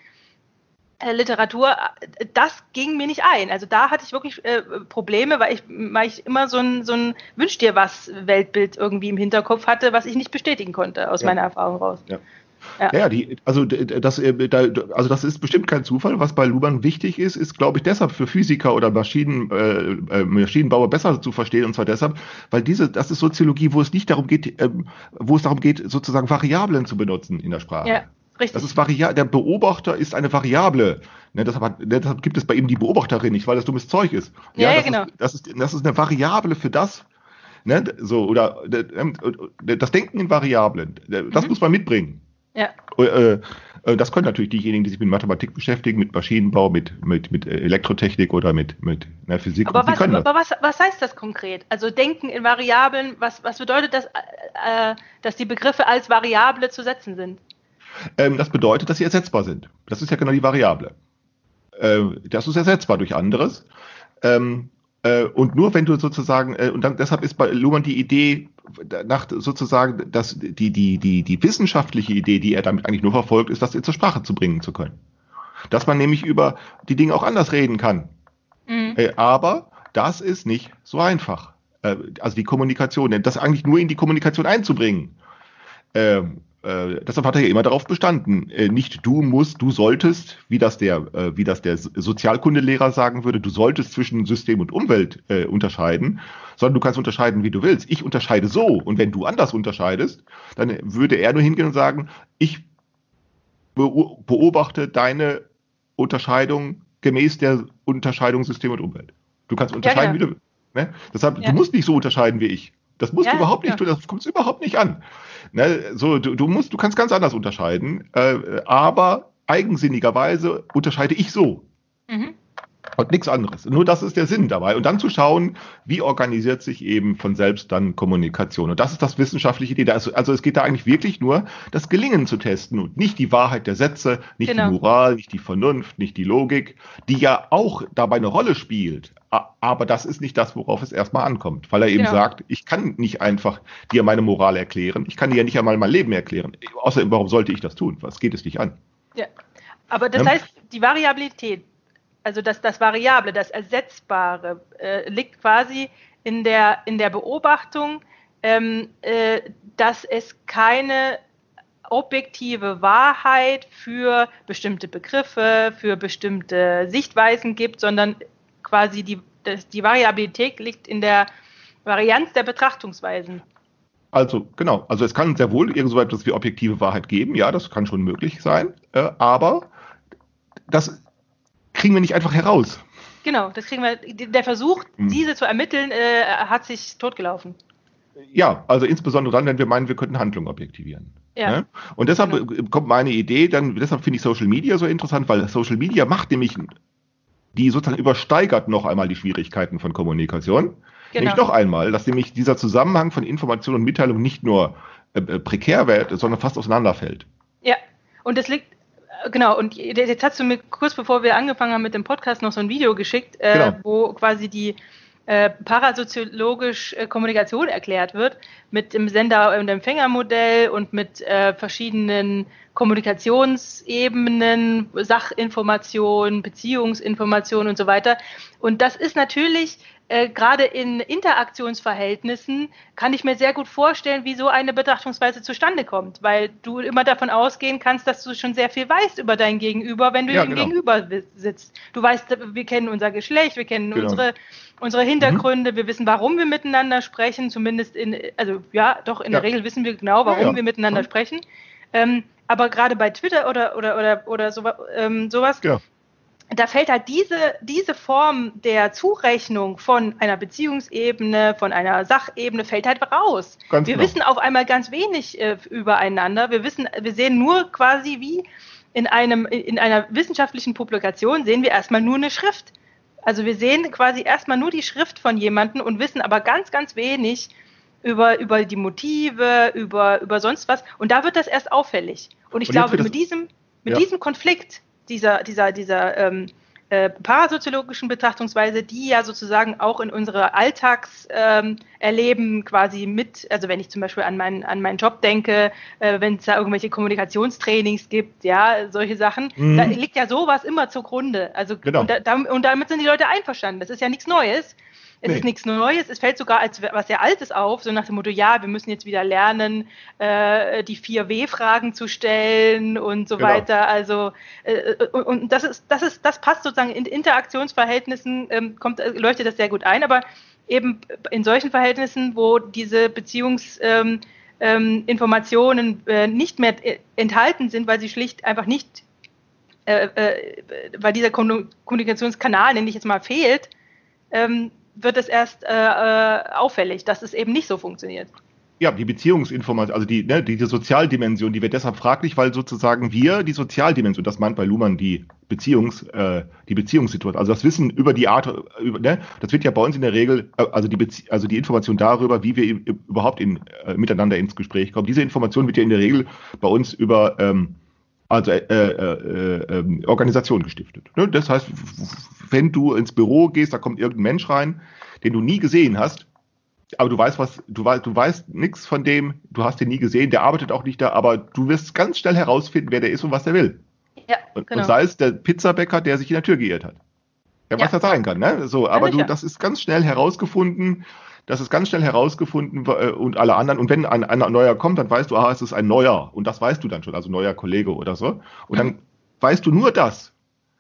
äh, Literatur, äh, das ging mir nicht ein. Also da hatte ich wirklich äh, Probleme, weil ich, weil ich immer so ein, so ein Wünsch dir was Weltbild irgendwie im Hinterkopf hatte, was ich nicht bestätigen konnte aus Ja. meiner Erfahrung raus. Ja. Ja. Ja, die, also das, äh, also das ist bestimmt kein Zufall. Was bei Luhmann wichtig ist, ist, glaube ich, deshalb für Physiker oder Maschinen, äh, äh, Maschinenbauer besser zu verstehen. Und zwar deshalb, weil diese, das ist Soziologie, wo es nicht darum geht, ähm, wo es darum geht, sozusagen Variablen zu benutzen in der Sprache. Ja, richtig. Das ist Varia der Beobachter ist eine Variable. Ne, deshalb, hat, ne, deshalb gibt es bei ihm die Beobachterin nicht, weil das dummes Zeug ist. Ja, ja, das genau. Ist, das, ist, das ist eine Variable für das. Ne, so, oder ähm, das Denken in Variablen. Das Mhm. muss man mitbringen. Ja. Äh, äh, das können natürlich diejenigen, die sich mit Mathematik beschäftigen, mit Maschinenbau, mit, mit, mit Elektrotechnik oder mit, mit na, Physik. Aber, was, aber was, was heißt das konkret? Also Denken in Variablen, was, was bedeutet das, äh, dass die Begriffe als Variable zu setzen sind? Ähm, das bedeutet, dass sie ersetzbar sind. Das ist ja genau die Variable. Ähm, das ist ersetzbar durch anderes. Ähm, äh, und nur wenn du sozusagen, äh, und dann, deshalb ist bei Luhmann die Idee, nach sozusagen, dass die, die, die, die wissenschaftliche Idee, die er damit eigentlich nur verfolgt, ist, das zur Sprache zu bringen zu können. Dass man nämlich über die Dinge auch anders reden kann. Mhm. Äh, aber das ist nicht so einfach. Äh, also die Kommunikation, denn das eigentlich nur in die Kommunikation einzubringen. Ähm, äh, deshalb hat er ja immer darauf bestanden. Äh, nicht du musst, du solltest, wie das der, äh, wie das der Sozialkundelehrer sagen würde, du solltest zwischen System und Umwelt äh, unterscheiden, sondern du kannst unterscheiden, wie du willst. Ich unterscheide so. Und wenn du anders unterscheidest, dann würde er nur hingehen und sagen, ich beo- beobachte deine Unterscheidung gemäß der Unterscheidung System und Umwelt. Du kannst unterscheiden, genau. wie du. Ne? Deshalb, Ja. du musst nicht so unterscheiden wie ich. Das musst Ja, du überhaupt nicht ja. tun, das kommt überhaupt nicht an. Ne? So, du, du musst, du kannst ganz anders unterscheiden, äh, aber eigensinnigerweise unterscheide ich so. Mhm. Und nichts anderes. Nur das ist der Sinn dabei. Und dann zu schauen, wie organisiert sich eben von selbst dann Kommunikation. Und das ist das wissenschaftliche Idee. Also, also es geht da eigentlich wirklich nur, das Gelingen zu testen und nicht die Wahrheit der Sätze, nicht Genau. die Moral, nicht die Vernunft, nicht die Logik, die ja auch dabei eine Rolle spielt. Aber das ist nicht das, worauf es erstmal ankommt. Weil er eben Genau. sagt, ich kann nicht einfach dir meine Moral erklären. Ich kann dir ja nicht einmal mein Leben erklären. Außerdem, warum sollte ich das tun? Was geht es dich an? Ja. Aber das Ja. heißt, die Variabilität, also das, das Variable, das Ersetzbare, äh, liegt quasi in der, in der Beobachtung, ähm, äh, dass es keine objektive Wahrheit für bestimmte Begriffe, für bestimmte Sichtweisen gibt, sondern quasi die, das, die Variabilität liegt in der Varianz der Betrachtungsweisen. Also, genau. Also, es kann sehr wohl irgend so etwas wie objektive Wahrheit geben. Ja, das kann schon möglich sein. Äh, aber das kriegen wir nicht einfach heraus. Genau, das kriegen wir. Der Versuch, Hm. diese zu ermitteln, äh, hat sich totgelaufen. Ja, also insbesondere dann, wenn wir meinen, wir könnten Handlung objektivieren. Ja. Ne? Und deshalb Genau. äh, kommt meine Idee, dann, deshalb finde ich Social Media so interessant, weil Social Media macht nämlich, die sozusagen übersteigert noch einmal die Schwierigkeiten von Kommunikation. Genau. Nämlich noch einmal, dass nämlich dieser Zusammenhang von Information und Mitteilung nicht nur äh, äh, prekär wird, sondern fast auseinanderfällt. Ja, und es liegt genau, und jetzt hast du mir kurz bevor wir angefangen haben mit dem Podcast noch so ein Video geschickt, äh, Genau. wo quasi die äh, parasoziologisch äh, Kommunikation erklärt wird, mit dem Sender- und Empfängermodell und mit äh, verschiedenen Kommunikationsebenen, Sachinformation, Beziehungsinformation und so weiter. Und das ist natürlich äh, gerade in Interaktionsverhältnissen kann ich mir sehr gut vorstellen, wie so eine Betrachtungsweise zustande kommt, weil du immer davon ausgehen kannst, dass du schon sehr viel weißt über dein Gegenüber, wenn du Ja, ihm genau. gegenüber sitzt. Du weißt, wir kennen unser Geschlecht, wir kennen Genau. unsere unsere Hintergründe, wir wissen, warum wir miteinander sprechen, zumindest in, also ja, doch in Ja. der Regel wissen wir genau, warum Ja, ja. wir miteinander Mhm. sprechen. Ähm, aber gerade bei Twitter oder oder oder oder so, ähm, sowas, Genau. Da fällt halt diese, diese Form der Zurechnung von einer Beziehungsebene, von einer Sachebene, fällt halt raus. Ganz wir genau. wissen auf einmal ganz wenig äh, übereinander. Wir wissen, wir sehen nur quasi wie in einem, in einer wissenschaftlichen Publikation sehen wir erstmal nur eine Schrift. Also wir sehen quasi erstmal nur die Schrift von jemandem und wissen aber ganz, ganz wenig über, über die Motive, über, über sonst was. Und da wird das erst auffällig. Und ich Und glaube, mit diesem, mit Ja. diesem Konflikt, dieser, dieser, dieser ähm, äh, parasoziologischen Betrachtungsweise, die ja sozusagen auch in unsere Alltagserleben ähm, quasi mit, also wenn ich zum Beispiel an meinen, an meinen Job denke, äh, wenn es da irgendwelche Kommunikationstrainings gibt, ja, solche Sachen, Mhm. da liegt ja sowas immer zugrunde. Also Genau. und, da, und damit sind die Leute einverstanden. Das ist ja nichts Neues. Es Nee. ist nichts Neues, es fällt sogar als was sehr Altes auf, so nach dem Motto, ja, wir müssen jetzt wieder lernen, äh, die vier W-Fragen zu stellen und so Genau. weiter. Also äh, und, und das ist, das ist, das passt sozusagen in Interaktionsverhältnissen, ähm, kommt, äh, leuchtet das sehr gut ein, aber eben in solchen Verhältnissen, wo diese Beziehungsinformationen ähm, ähm, Informationen, äh, nicht mehr äh, enthalten sind, weil sie schlicht einfach nicht, äh, äh, weil dieser Kommu- Kommunikationskanal, nenne ich jetzt mal, fehlt, ähm, wird es erst äh, äh, auffällig, dass es eben nicht so funktioniert. Ja, die Beziehungsinformation, also die, ne, die, die Sozialdimension, die wird deshalb fraglich, weil sozusagen wir die Sozialdimension, das meint bei Luhmann die Beziehungs, äh, die Beziehungssituation, also das Wissen über die Art, über, ne, das wird ja bei uns in der Regel, äh, also die Bezie also die Information darüber, wie wir überhaupt in, äh, miteinander ins Gespräch kommen, diese Information wird ja in der Regel bei uns über ähm, also äh, äh, äh, ähm, Organisation gestiftet. Ne? Das heißt, wenn du ins Büro gehst, da kommt irgendein Mensch rein, den du nie gesehen hast, aber du weißt was, du weißt, du weißt nichts von dem, du hast den nie gesehen, der arbeitet auch nicht da, aber du wirst ganz schnell herausfinden, wer der ist und was der will. Ja, Und, genau. und sei es der Pizzabäcker, der sich in der Tür geirrt hat. Ja, was Ja. das sein kann, ne? So, aber du, sicher. das ist ganz schnell herausgefunden, das ist ganz schnell herausgefunden äh, und alle anderen. Und wenn ein, ein neuer kommt, dann weißt du, ah, es ist ein neuer. Und das weißt du dann schon, also neuer Kollege oder so. Und dann weißt du nur das.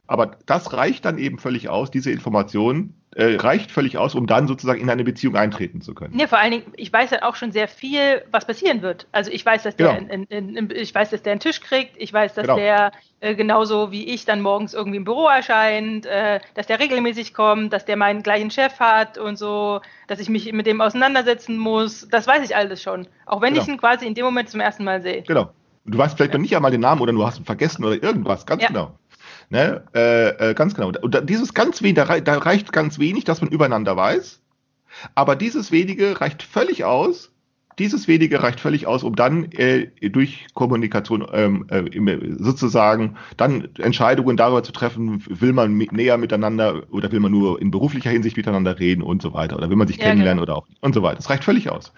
Aber das reicht dann eben völlig aus, diese Information äh, reicht völlig aus, um dann sozusagen in eine Beziehung eintreten zu können. Ja, vor allen Dingen, ich weiß dann auch schon sehr viel, was passieren wird. Also ich weiß, dass der, Genau. in, in, in, ich weiß, dass der einen Tisch kriegt, ich weiß, dass Genau. der äh, genauso wie ich dann morgens irgendwie im Büro erscheint, äh, dass der regelmäßig kommt, dass der meinen gleichen Chef hat und so, dass ich mich mit dem auseinandersetzen muss. Das weiß ich alles schon. Auch wenn Genau. ich ihn quasi in dem Moment zum ersten Mal sehe. Genau. Du weißt vielleicht noch nicht einmal den Namen oder du hast ihn vergessen oder irgendwas, ganz Ja. genau. Ne? Äh, äh, ganz genau. Und da, dieses ganz wenig, da, rei- da reicht ganz wenig, dass man übereinander weiß. Aber dieses wenige reicht völlig aus. Dieses wenige reicht völlig aus, um dann äh, durch Kommunikation ähm, äh, im- sozusagen dann Entscheidungen darüber zu treffen, will man näher miteinander oder will man nur in beruflicher Hinsicht miteinander reden und so weiter oder will man sich Ja, kennenlernen genau. oder auch nicht und so weiter. Das reicht völlig aus.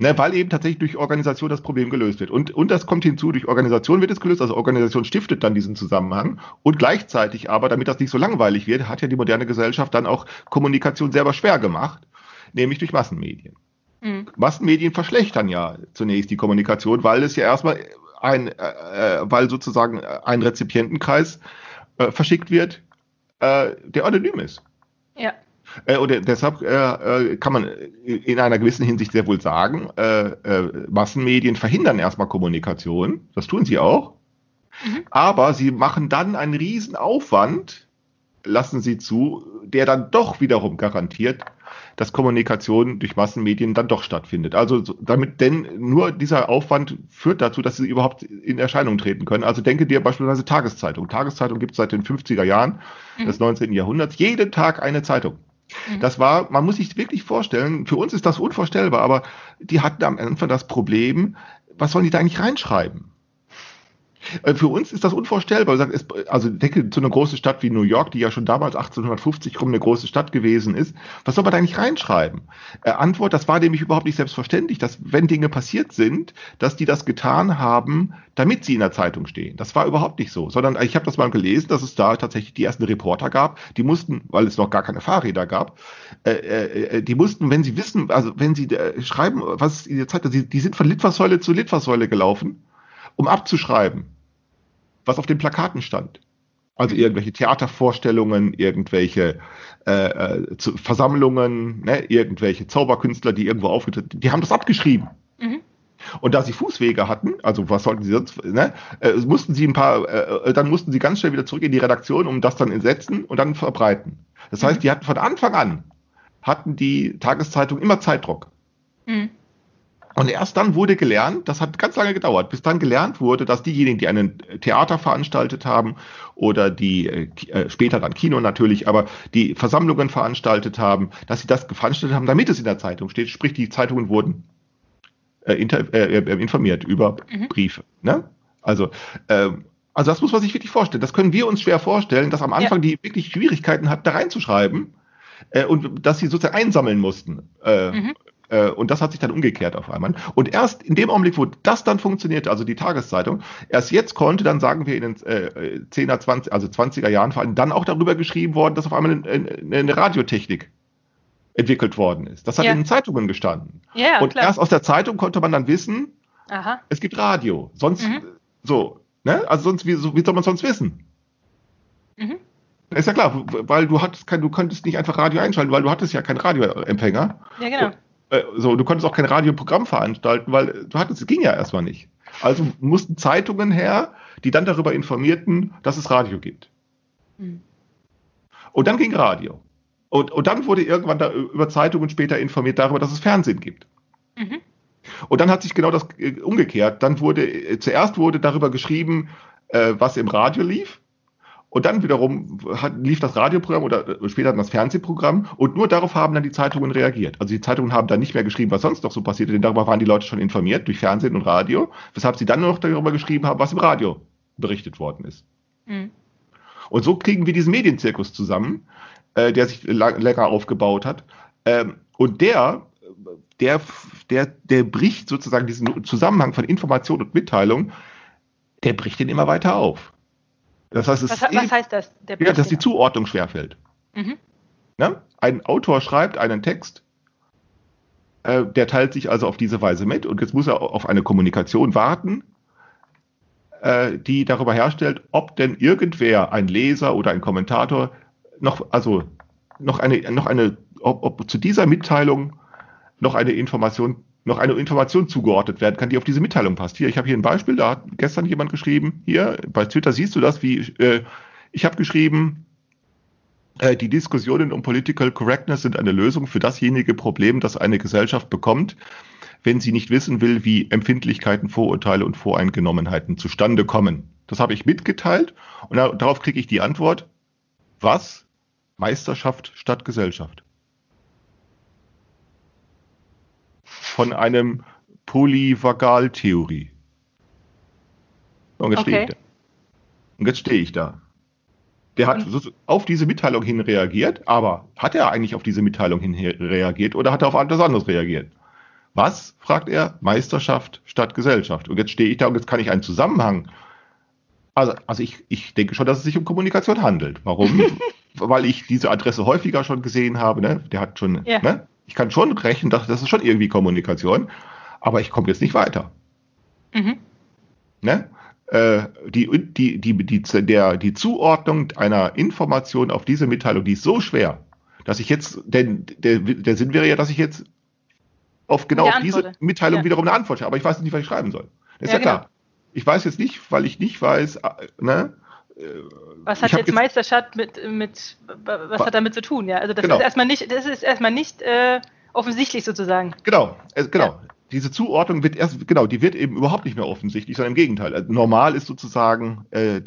Ne, weil eben tatsächlich durch Organisation das Problem gelöst wird. Und, und das kommt hinzu, durch Organisation wird es gelöst, also Organisation stiftet dann diesen Zusammenhang. Und gleichzeitig aber, damit das nicht so langweilig wird, hat ja die moderne Gesellschaft dann auch Kommunikation selber schwer gemacht, nämlich durch Massenmedien. Mhm. Massenmedien verschlechtern ja zunächst die Kommunikation, weil es ja erstmal ein, äh, äh, weil sozusagen ein Rezipientenkreis äh, verschickt wird, äh, der anonym ist. Ja. Äh, oder deshalb äh, äh, kann man in einer gewissen Hinsicht sehr wohl sagen, äh, äh, Massenmedien verhindern erstmal Kommunikation, das tun sie auch, Mhm. aber sie machen dann einen riesen Aufwand, lassen sie zu, der dann doch wiederum garantiert, dass Kommunikation durch Massenmedien dann doch stattfindet. Also so- damit, denn nur dieser Aufwand führt dazu, dass sie überhaupt in Erscheinung treten können. Also denke dir beispielsweise Tageszeitung. Tageszeitung gibt es seit den 50er Jahren des 19. Jahrhunderts. Jeden Tag eine Zeitung. Mhm. Das war, man muss sich wirklich vorstellen, für uns ist das unvorstellbar, aber die hatten am Anfang das Problem, was sollen die da eigentlich reinschreiben? Äh, Für uns ist das unvorstellbar. Also denke zu einer großen Stadt wie New York, die ja schon damals 1850 rum eine große Stadt gewesen ist. Was soll man da eigentlich reinschreiben? Äh, Antwort, das war nämlich überhaupt nicht selbstverständlich, dass wenn Dinge passiert sind, dass die das getan haben, damit sie in der Zeitung stehen. Das war überhaupt nicht so, sondern ich habe das mal gelesen, dass es da tatsächlich die ersten Reporter gab, die mussten, weil es noch gar keine Fahrräder gab, äh, äh, die mussten, wenn sie wissen, also wenn sie äh, schreiben, was in der Zeit, die, die sind von Litfaßsäule zu Litfaßsäule gelaufen, um abzuschreiben, was auf den Plakaten stand. Also irgendwelche Theatervorstellungen, irgendwelche äh, äh, Versammlungen, ne, irgendwelche Zauberkünstler, die irgendwo aufgetreten, die haben das abgeschrieben. Mhm. Und da sie Fußwege hatten, also was sollten sie sonst, ne, äh, mussten sie ein paar, äh, dann mussten sie ganz schnell wieder zurück in die Redaktion, um das dann setzen und dann verbreiten. Das heißt, die hatten von Anfang an, hatten die Tageszeitung immer Zeitdruck. Mhm. Und erst dann wurde gelernt, das hat ganz lange gedauert, bis dann gelernt wurde, dass diejenigen, die ein Theater veranstaltet haben oder die äh, äh, später dann Kino natürlich, aber die Versammlungen veranstaltet haben, dass sie das veranstaltet haben, damit es in der Zeitung steht. Sprich, die Zeitungen wurden äh, inter, äh, äh, informiert über Mhm. Briefe. Ne? Also, ähm, also das muss man sich wirklich vorstellen. Das können wir uns schwer vorstellen, dass am Anfang die wirklich Schwierigkeiten hatten, da reinzuschreiben äh, und dass sie sozusagen einsammeln mussten. Äh, Mhm. Äh, Und das hat sich dann umgekehrt auf einmal. Und erst in dem Augenblick, wo das dann funktionierte, also die Tageszeitung, erst jetzt konnte dann, sagen wir, in den äh, 10er, 20, also 20er Jahren vor allem, dann auch darüber geschrieben worden, dass auf einmal eine, eine, Radiotechnik entwickelt worden ist. Das hat Ja. in den Zeitungen gestanden. Ja, ja, und klar. erst aus der Zeitung konnte man dann wissen, Aha. es gibt Radio. Sonst, Mhm. so, ne? Also sonst, wie, so, wie soll man sonst wissen? Mhm. Ist ja klar, weil du hattest kein, du konntest nicht einfach Radio einschalten, weil du hattest ja keinen Radioempfänger. Ja, genau. Äh, so, du konntest auch kein Radioprogramm veranstalten, weil äh, du hattest, es ging ja erstmal nicht. Also mussten Zeitungen her, die dann darüber informierten, dass es Radio gibt. Mhm. Und dann ging Radio. Und, und dann wurde irgendwann da über Zeitungen später informiert darüber, dass es Fernsehen gibt. Mhm. Und dann hat sich genau das äh, umgekehrt. Dann wurde, äh, zuerst wurde darüber geschrieben, äh, was im Radio lief. Und dann wiederum hat, lief das Radioprogramm oder äh, später dann das Fernsehprogramm. Und nur darauf haben dann die Zeitungen reagiert. Also die Zeitungen haben dann nicht mehr geschrieben, was sonst noch so passierte, denn darüber waren die Leute schon informiert durch Fernsehen und Radio. Weshalb sie dann nur noch darüber geschrieben haben, was im Radio berichtet worden ist. Mhm. Und so kriegen wir diesen Medienzirkus zusammen, äh, der sich lang, länger aufgebaut hat. Ähm, und der, der, der, der bricht sozusagen diesen Zusammenhang von Information und Mitteilung, der bricht den immer weiter auf. Das heißt, es Was, ist was heißt das? Ja, dass die? Zuordnung schwerfällt. Mhm. Ne? Ein Autor schreibt einen Text, äh, der teilt sich also auf diese Weise mit und jetzt muss er auf eine Kommunikation warten, äh, die darüber herstellt, ob denn irgendwer, ein Leser oder ein Kommentator, noch, also noch eine, noch eine, ob, ob zu dieser Mitteilung noch eine Information, noch eine Information zugeordnet werden kann, die auf diese Mitteilung passt. Hier, ich habe hier ein Beispiel, da hat gestern jemand geschrieben, hier, bei Twitter siehst du das, wie, äh, ich habe geschrieben, äh, die Diskussionen um Political Correctness sind eine Lösung für dasjenige Problem, das eine Gesellschaft bekommt, wenn sie nicht wissen will, wie Empfindlichkeiten, Vorurteile und Voreingenommenheiten zustande kommen. Das habe ich mitgeteilt und da, darauf kriege ich die Antwort, was? Meisterschaft statt Gesellschaft. Von einem Polyvagaltheorie. Und jetzt stehe Okay. ich da. Und jetzt stehe ich da. Der hat Und- auf diese Mitteilung hin reagiert, aber hat er eigentlich auf diese Mitteilung hin reagiert oder hat er auf etwas anderes reagiert? Was, fragt er, Meisterschaft statt Gesellschaft. Und jetzt stehe ich da und jetzt kann ich einen Zusammenhang. Also, also ich, ich denke schon, dass es sich um Kommunikation handelt. Warum? (laughs) Weil ich diese Adresse häufiger schon gesehen habe. Ne? Der hat schon, Ja. ne? Ich kann schon rechnen, dass das ist schon irgendwie Kommunikation, aber ich komme jetzt nicht weiter. Mhm. Ne? Äh, die, die, die, die, der, die Zuordnung einer Information auf diese Mitteilung, die ist so schwer, dass ich jetzt, denn der, der Sinn wäre ja, dass ich jetzt auf genau auf diese. Mitteilung Ja. wiederum eine Antwort habe, aber ich weiß nicht, was ich schreiben soll. Das ist Ja, ja, klar. genau. Ich weiß jetzt nicht, weil ich nicht weiß, äh, ne? Was Ich hat jetzt Meisterschaft mit, mit was Wa- hat damit zu tun? Ja, also das Genau. ist erstmal nicht, das ist erstmal nicht äh, offensichtlich sozusagen. Genau, äh, genau. Ja. Diese Zuordnung wird erst, genau, die wird eben überhaupt nicht mehr offensichtlich, sondern im Gegenteil. Also normal ist sozusagen, äh,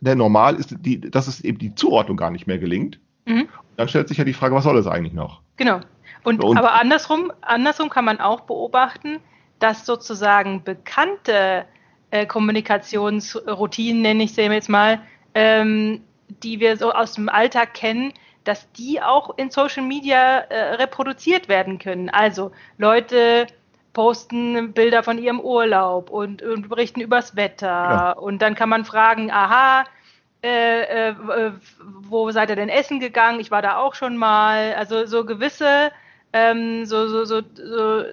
der Normal ist, die, dass es eben die Zuordnung gar nicht mehr gelingt. Mhm. Dann stellt sich ja die Frage, was soll es eigentlich noch? Genau. Und, Und- aber andersrum, andersrum kann man auch beobachten, dass sozusagen bekannte äh, Kommunikationsroutinen, nenne ich sie jetzt mal, ähm, die wir so aus dem Alltag kennen, dass die auch in Social Media äh, reproduziert werden können. Also Leute posten Bilder von ihrem Urlaub und, und berichten übers Wetter Ja. und dann kann man fragen, aha, äh, äh, wo seid ihr denn essen gegangen? Ich war da auch schon mal. Also so gewisse, ähm, so, so, so, so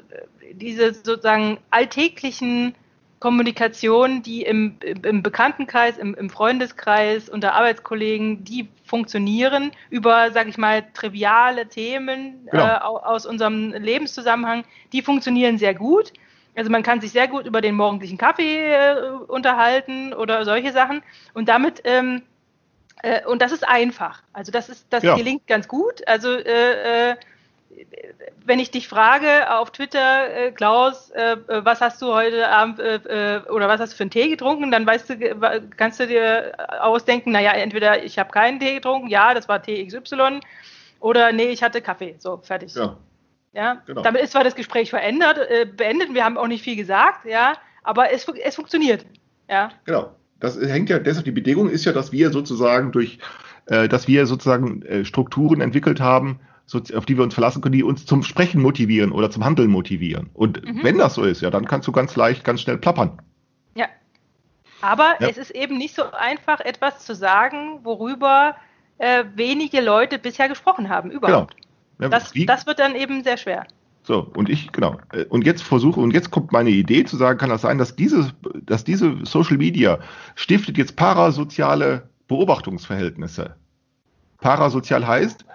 diese sozusagen alltäglichen Kommunikation, die im, im Bekanntenkreis, im, im Freundeskreis, unter Arbeitskollegen, die funktionieren über, sag ich mal, triviale Themen Genau. äh, au- aus unserem Lebenszusammenhang, die funktionieren sehr gut. Also man kann sich sehr gut über den morgendlichen Kaffee äh, unterhalten oder solche Sachen. Und damit ähm, äh, und das ist einfach. Also das ist, das Ja. gelingt ganz gut. Also äh, äh, wenn ich dich frage auf Twitter, äh, Klaus, äh, äh, was hast du heute Abend äh, äh, oder was hast du für einen Tee getrunken, dann weißt du, wa- kannst du dir ausdenken, naja, entweder ich habe keinen Tee getrunken, ja, das war Tee XY, oder nee, ich hatte Kaffee. So, fertig. Ja, Ja, Genau. damit ist zwar das Gespräch verändert, äh, beendet, wir haben auch nicht viel gesagt, ja, aber es, es funktioniert. Ja, genau. Das hängt ja, deshalb die Bedingung ist ja, dass wir sozusagen durch, äh, dass wir sozusagen äh, Strukturen entwickelt haben, so, auf die wir uns verlassen können, die uns zum Sprechen motivieren oder zum Handeln motivieren. Und Mhm. wenn das so ist, ja, dann kannst du ganz leicht, ganz schnell plappern. ja. Aber Ja. es ist eben nicht so einfach, etwas zu sagen, worüber äh, wenige Leute bisher gesprochen haben, überhaupt. Ja, Das, das wird dann eben sehr schwer. So, und ich, genau. Äh, Und jetzt versuche, und jetzt kommt meine Idee zu sagen, kann das sein, dass diese, dass diese Social Media stiftet jetzt parasoziale Beobachtungsverhältnisse. Parasozial heißt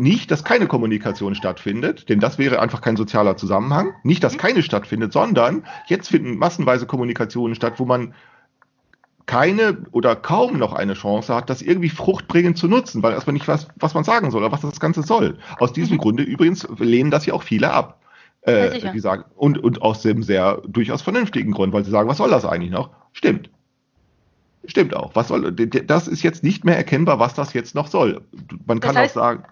nicht, dass keine Kommunikation stattfindet, denn das wäre einfach kein sozialer Zusammenhang. Nicht, dass keine stattfindet, sondern jetzt finden massenweise Kommunikationen statt, wo man keine oder kaum noch eine Chance hat, das irgendwie fruchtbringend zu nutzen, weil erstmal nicht weiß, was man sagen soll oder was das Ganze soll. Aus diesem Mhm. Grunde übrigens lehnen das ja auch viele ab. Äh, die sagen, und, und aus dem sehr durchaus vernünftigen Grund, weil sie sagen, was soll das eigentlich noch? Stimmt. Stimmt auch. Was soll, das ist jetzt nicht mehr erkennbar, was das jetzt noch soll. Man Das kann heißt- auch sagen,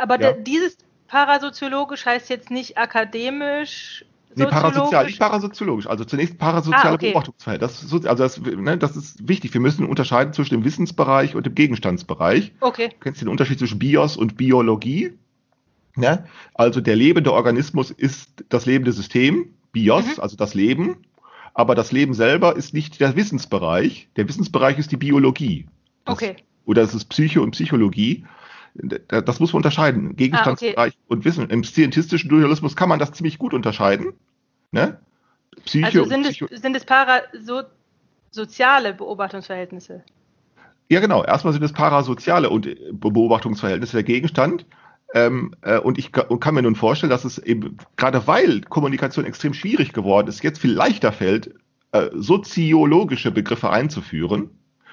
Aber Ja. dieses parasoziologisch heißt jetzt nicht akademisch, Nee, parasozial, nicht parasoziologisch. Also zunächst parasoziale Ah, okay. Beobachtungsverhältnis. Das also das, ne, das ist wichtig. Wir müssen unterscheiden zwischen dem Wissensbereich und dem Gegenstandsbereich. Okay, Du kennst den Unterschied zwischen Bios und Biologie. Ne? Also der lebende Organismus ist das lebende System, Bios, Mhm. also das Leben. Aber das Leben selber ist nicht der Wissensbereich. Der Wissensbereich ist die Biologie. Das, okay. Oder es ist Psyche und Psychologie. Da- Das muss man unterscheiden. Gegenstandsbereich und Wissen. Im scientistischen Dualismus kann man das ziemlich gut unterscheiden. Ne? Psyche Also sind es, sind es parasoziale Beobachtungsverhältnisse? Ja, genau. Erstmal sind es parasoziale und äh, Beobachtungsverhältnisse der Gegenstand. Ähm, äh, und ich und kann mir nun vorstellen, dass es eben, gerade weil Kommunikation extrem schwierig geworden ist, jetzt viel leichter fällt, äh, soziologische Begriffe einzuführen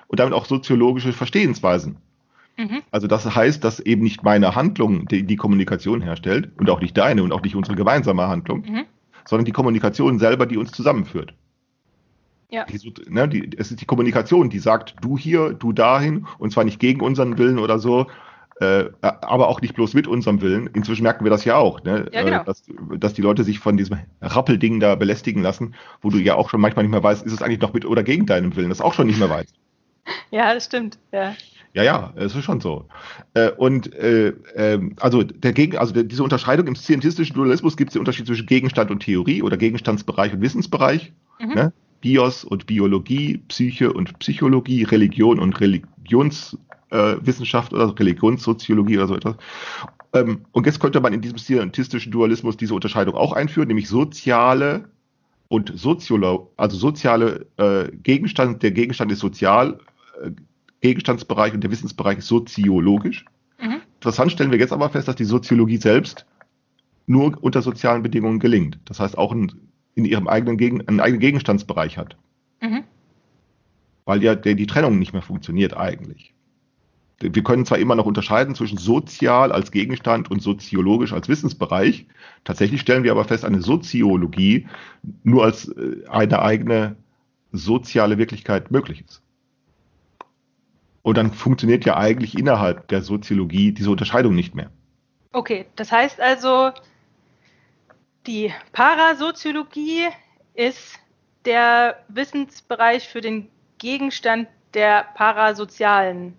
und damit auch soziologische Verstehensweisen. Mhm. Also das heißt, dass eben nicht meine Handlung die, die Kommunikation herstellt und auch nicht deine und auch nicht unsere gemeinsame Handlung, Mhm. sondern die Kommunikation selber, die uns zusammenführt. Ja. Die, ne, die, es ist die Kommunikation, die sagt, du hier, du dahin, und zwar nicht gegen unseren Willen oder so, äh, aber auch nicht bloß mit unserem Willen. Inzwischen merken wir das ja auch, ne, Ja, genau. äh, dass, dass die Leute sich von diesem Rappelding da belästigen lassen, wo du ja auch schon manchmal nicht mehr weißt, ist es eigentlich noch mit oder gegen deinem Willen, das auch schon nicht mehr weißt. (laughs) Ja, das stimmt. Ja. Ja, ja, es ist schon so. Äh, und äh, ähm, also der Gegen, also der, diese Unterscheidung im scientistischen Dualismus gibt es den Unterschied zwischen Gegenstand und Theorie oder Gegenstandsbereich und Wissensbereich, Mhm. ne? Bios und Biologie, Psyche und Psychologie, Religion und Religionswissenschaft äh, oder Religionssoziologie oder so etwas. Ähm, und jetzt könnte man in diesem scientistischen Dualismus diese Unterscheidung auch einführen, nämlich soziale und Soziolo, also soziale äh, Gegenstand, der Gegenstand ist sozial, äh, Gegenstandsbereich und der Wissensbereich soziologisch. Mhm. Interessant stellen wir jetzt aber fest, dass die Soziologie selbst nur unter sozialen Bedingungen gelingt. Das heißt auch in, in ihrem eigenen Gegen, einen eigenen Gegenstandsbereich hat, Mhm. weil ja der, die Trennung nicht mehr funktioniert eigentlich. Wir können zwar immer noch unterscheiden zwischen sozial als Gegenstand und soziologisch als Wissensbereich. Tatsächlich stellen wir aber fest, eine Soziologie nur als äh, eine eigene soziale Wirklichkeit möglich ist. Und dann funktioniert ja eigentlich innerhalb der Soziologie diese Unterscheidung nicht mehr. Okay, das heißt also, die Parasoziologie ist der Wissensbereich für den Gegenstand der parasozialen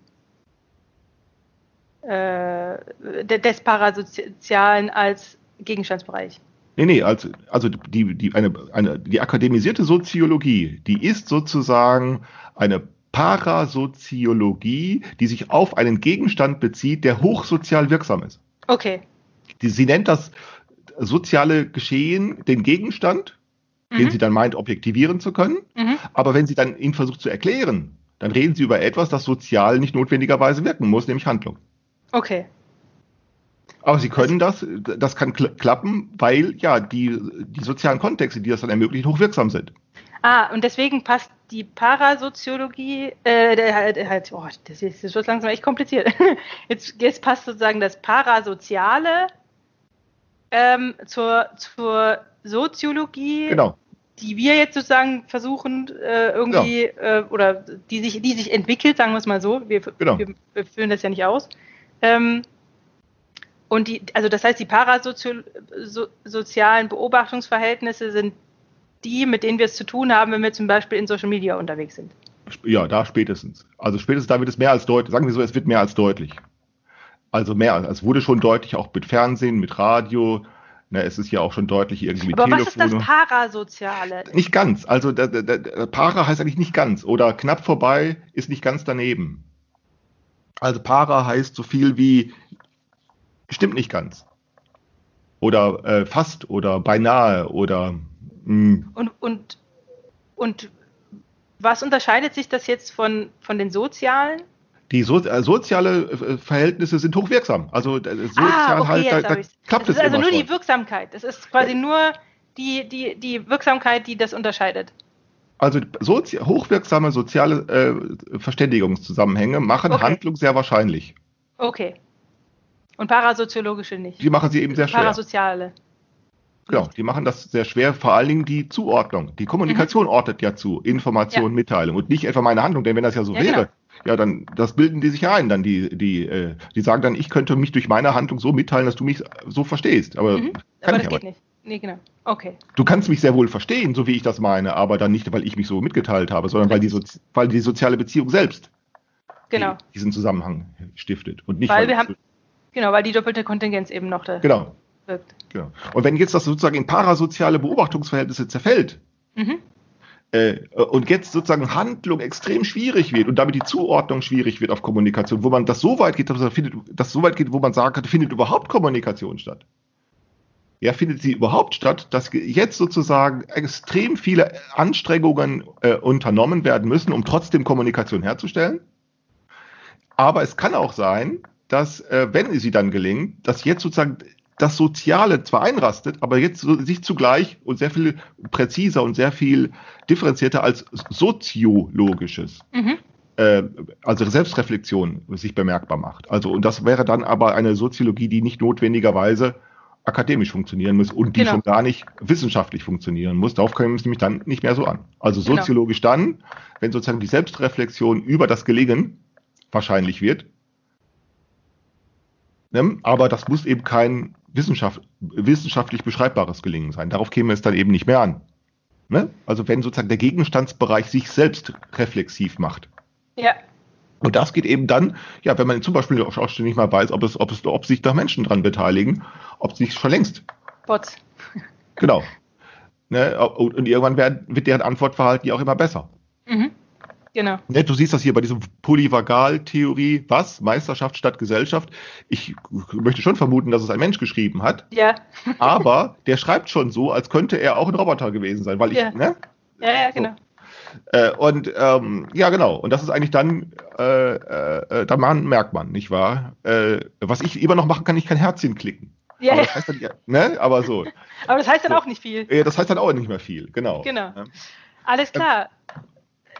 äh, de- des Parasozialen als Gegenstandsbereich. Nee, nee, also, also die, die, eine, eine, die akademisierte Soziologie, die ist sozusagen eine Parasoziologie, die sich auf einen Gegenstand bezieht, der hochsozial wirksam ist. Okay. Die, sie nennt das soziale Geschehen den Gegenstand, den Mhm. sie dann meint, objektivieren zu können. Mhm. Aber wenn sie dann ihn versucht zu erklären, dann reden sie über etwas, das sozial nicht notwendigerweise wirken muss, nämlich Handlung. Okay. Aber sie können das, das kann kl klappen, weil ja die, die sozialen Kontexte, die das dann ermöglichen, hochwirksam sind. Ah, und deswegen passt die Parasoziologie, äh, halt, halt, oh, das ist, das wird langsam echt kompliziert. (laughs) Jetzt, jetzt passt sozusagen das Parasoziale ähm, zur, zur Soziologie, Genau. die wir jetzt sozusagen versuchen, äh, irgendwie, äh, oder die sich, die sich entwickelt, sagen wir es mal so. Wir, Genau. wir, wir führen das ja nicht aus. Ähm, und die, also das heißt, die parasozialen Beobachtungsverhältnisse sind die, mit denen wir es zu tun haben, wenn wir zum Beispiel in Social Media unterwegs sind. Ja, da spätestens. Also spätestens da wird es mehr als deutlich. Sagen wir so, es wird mehr als deutlich. Also mehr, es wurde schon deutlich, auch mit Fernsehen, mit Radio. Ne, es ist ja auch schon deutlich irgendwie Aber was ist das Telefone. Parasoziale? Nicht ganz. Also der, der, der Para heißt eigentlich nicht ganz. Oder knapp vorbei ist nicht ganz daneben. Also Para heißt so viel wie stimmt nicht ganz. Oder äh, fast oder beinahe oder mh, Und, und, und was unterscheidet sich das jetzt von, von den sozialen? die so, äh, soziale äh, Verhältnisse sind hochwirksam. Also äh, sozial ah, okay, halt, da, da klappt es. es ist also nur schon. die Wirksamkeit. Das ist quasi nur die, die, die Wirksamkeit, die das unterscheidet. Also sozi hochwirksame soziale äh, Verständigungszusammenhänge machen Okay. Handlung sehr wahrscheinlich. Okay. Und parasoziologische nicht. Die machen sie eben sehr schwer. Parasoziale. Genau, die machen das sehr schwer, vor allen Dingen die Zuordnung. Die Kommunikation ordnet ja zu, Information, Mhm. Ja. Mitteilung und nicht etwa meine Handlung, denn wenn das ja so Ja, wäre, genau. ja, dann das bilden die sich ja ein, dann die, die, äh, die sagen dann, ich könnte mich durch meine Handlung so mitteilen, dass du mich so verstehst. Aber Mhm. kann Aber ich das aber. geht nicht. Nee, genau. Okay. Du kannst mich sehr wohl verstehen, so wie ich das meine, aber dann nicht, weil ich mich so mitgeteilt habe, sondern weil die, Sozi weil die soziale Beziehung selbst Genau. die, diesen Zusammenhang stiftet und nicht Weil wir ich- haben, genau, weil die doppelte Kontingenz eben noch da genau, wirkt. genau. Und wenn jetzt das sozusagen in parasoziale Beobachtungsverhältnisse zerfällt, Mhm. äh, und jetzt sozusagen Handlung extrem schwierig wird und damit die Zuordnung schwierig wird auf Kommunikation, wo man das so weit geht, dass, man findet, dass so weit geht, wo man sagen kann, findet überhaupt Kommunikation statt? Ja, findet sie überhaupt statt, dass jetzt sozusagen extrem viele Anstrengungen äh, unternommen werden müssen, um trotzdem Kommunikation herzustellen? Aber es kann auch sein, dass, äh, wenn sie dann gelingt, dass jetzt sozusagen das Soziale zwar einrastet, aber jetzt sich zugleich und sehr viel präziser und sehr viel differenzierter als soziologisches, Mhm. äh, also Selbstreflexion sich bemerkbar macht. Also, und das wäre dann aber eine Soziologie, die nicht notwendigerweise akademisch funktionieren muss und die Genau. schon gar nicht wissenschaftlich funktionieren muss. Darauf kommen wir nämlich dann nicht mehr so an. Also Genau. soziologisch dann, wenn sozusagen die Selbstreflexion über das Gelingen wahrscheinlich wird. Ne? Aber das muss eben kein Wissenschaft, wissenschaftlich beschreibbares Gelingen sein. Darauf käme es dann eben nicht mehr an. Ne? Also wenn sozusagen der Gegenstandsbereich sich selbst reflexiv macht. Ja, Und das geht eben dann, ja, wenn man zum Beispiel auch schon nicht mal weiß, ob es, ob es, ob sich da Menschen dran beteiligen, ob sich schon längst. Bots. Genau. Ne? Und, irgendwann werden, wird deren Antwortverhalten ja auch immer besser. Mhm. Genau. Ne, du siehst das hier bei diesem Polyvagal-Theorie, was? Meisterschaft statt Gesellschaft. Ich möchte schon vermuten, dass es ein Mensch geschrieben hat, Ja. aber der schreibt schon so, als könnte er auch ein Roboter gewesen sein, weil ich, Ja. ne? Ja, ja, genau. Äh, und ähm, ja, genau. Und das ist eigentlich dann, äh, äh, dann man, merkt man, nicht wahr? Äh, was ich immer noch machen kann, ich kann Herzchen klicken. Ja, aber ja. das heißt dann, ja, ne? Aber so. (laughs) Aber das heißt dann So. auch nicht viel. Äh, Das heißt dann auch nicht mehr viel, genau. Genau. Ja. Alles klar.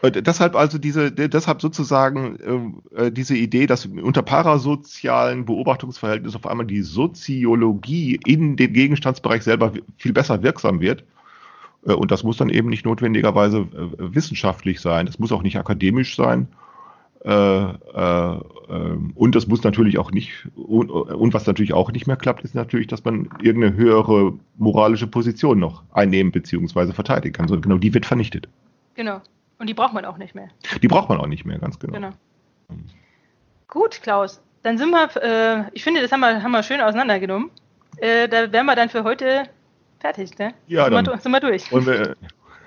Und deshalb also diese, deshalb sozusagen äh, diese Idee, dass unter parasozialen Beobachtungsverhältnissen auf einmal die Soziologie in dem Gegenstandsbereich selber viel besser wirksam wird. Äh, und das muss dann eben nicht notwendigerweise äh, wissenschaftlich sein. Das muss auch nicht akademisch sein. Äh, äh, ähm, und das muss natürlich auch nicht, und, was natürlich auch nicht mehr klappt, ist natürlich, dass man irgendeine höhere moralische Position noch einnehmen bzw. verteidigen kann. Genau, die wird vernichtet. Genau. Und die braucht man auch nicht mehr. Die braucht man auch nicht mehr, ganz genau. Genau. Gut, Klaus. Dann sind wir, äh, ich finde, das haben wir, haben wir schön auseinandergenommen. Äh, da wären wir dann für heute fertig, ne? Ja, sind dann wir, sind wir durch. wollen wir,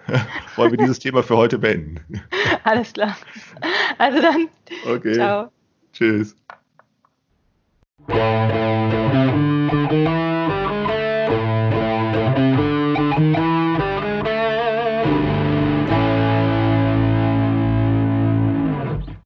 (laughs) wollen wir dieses Thema für heute beenden. (laughs) Alles klar. Also dann, Okay. ciao. Tschüss.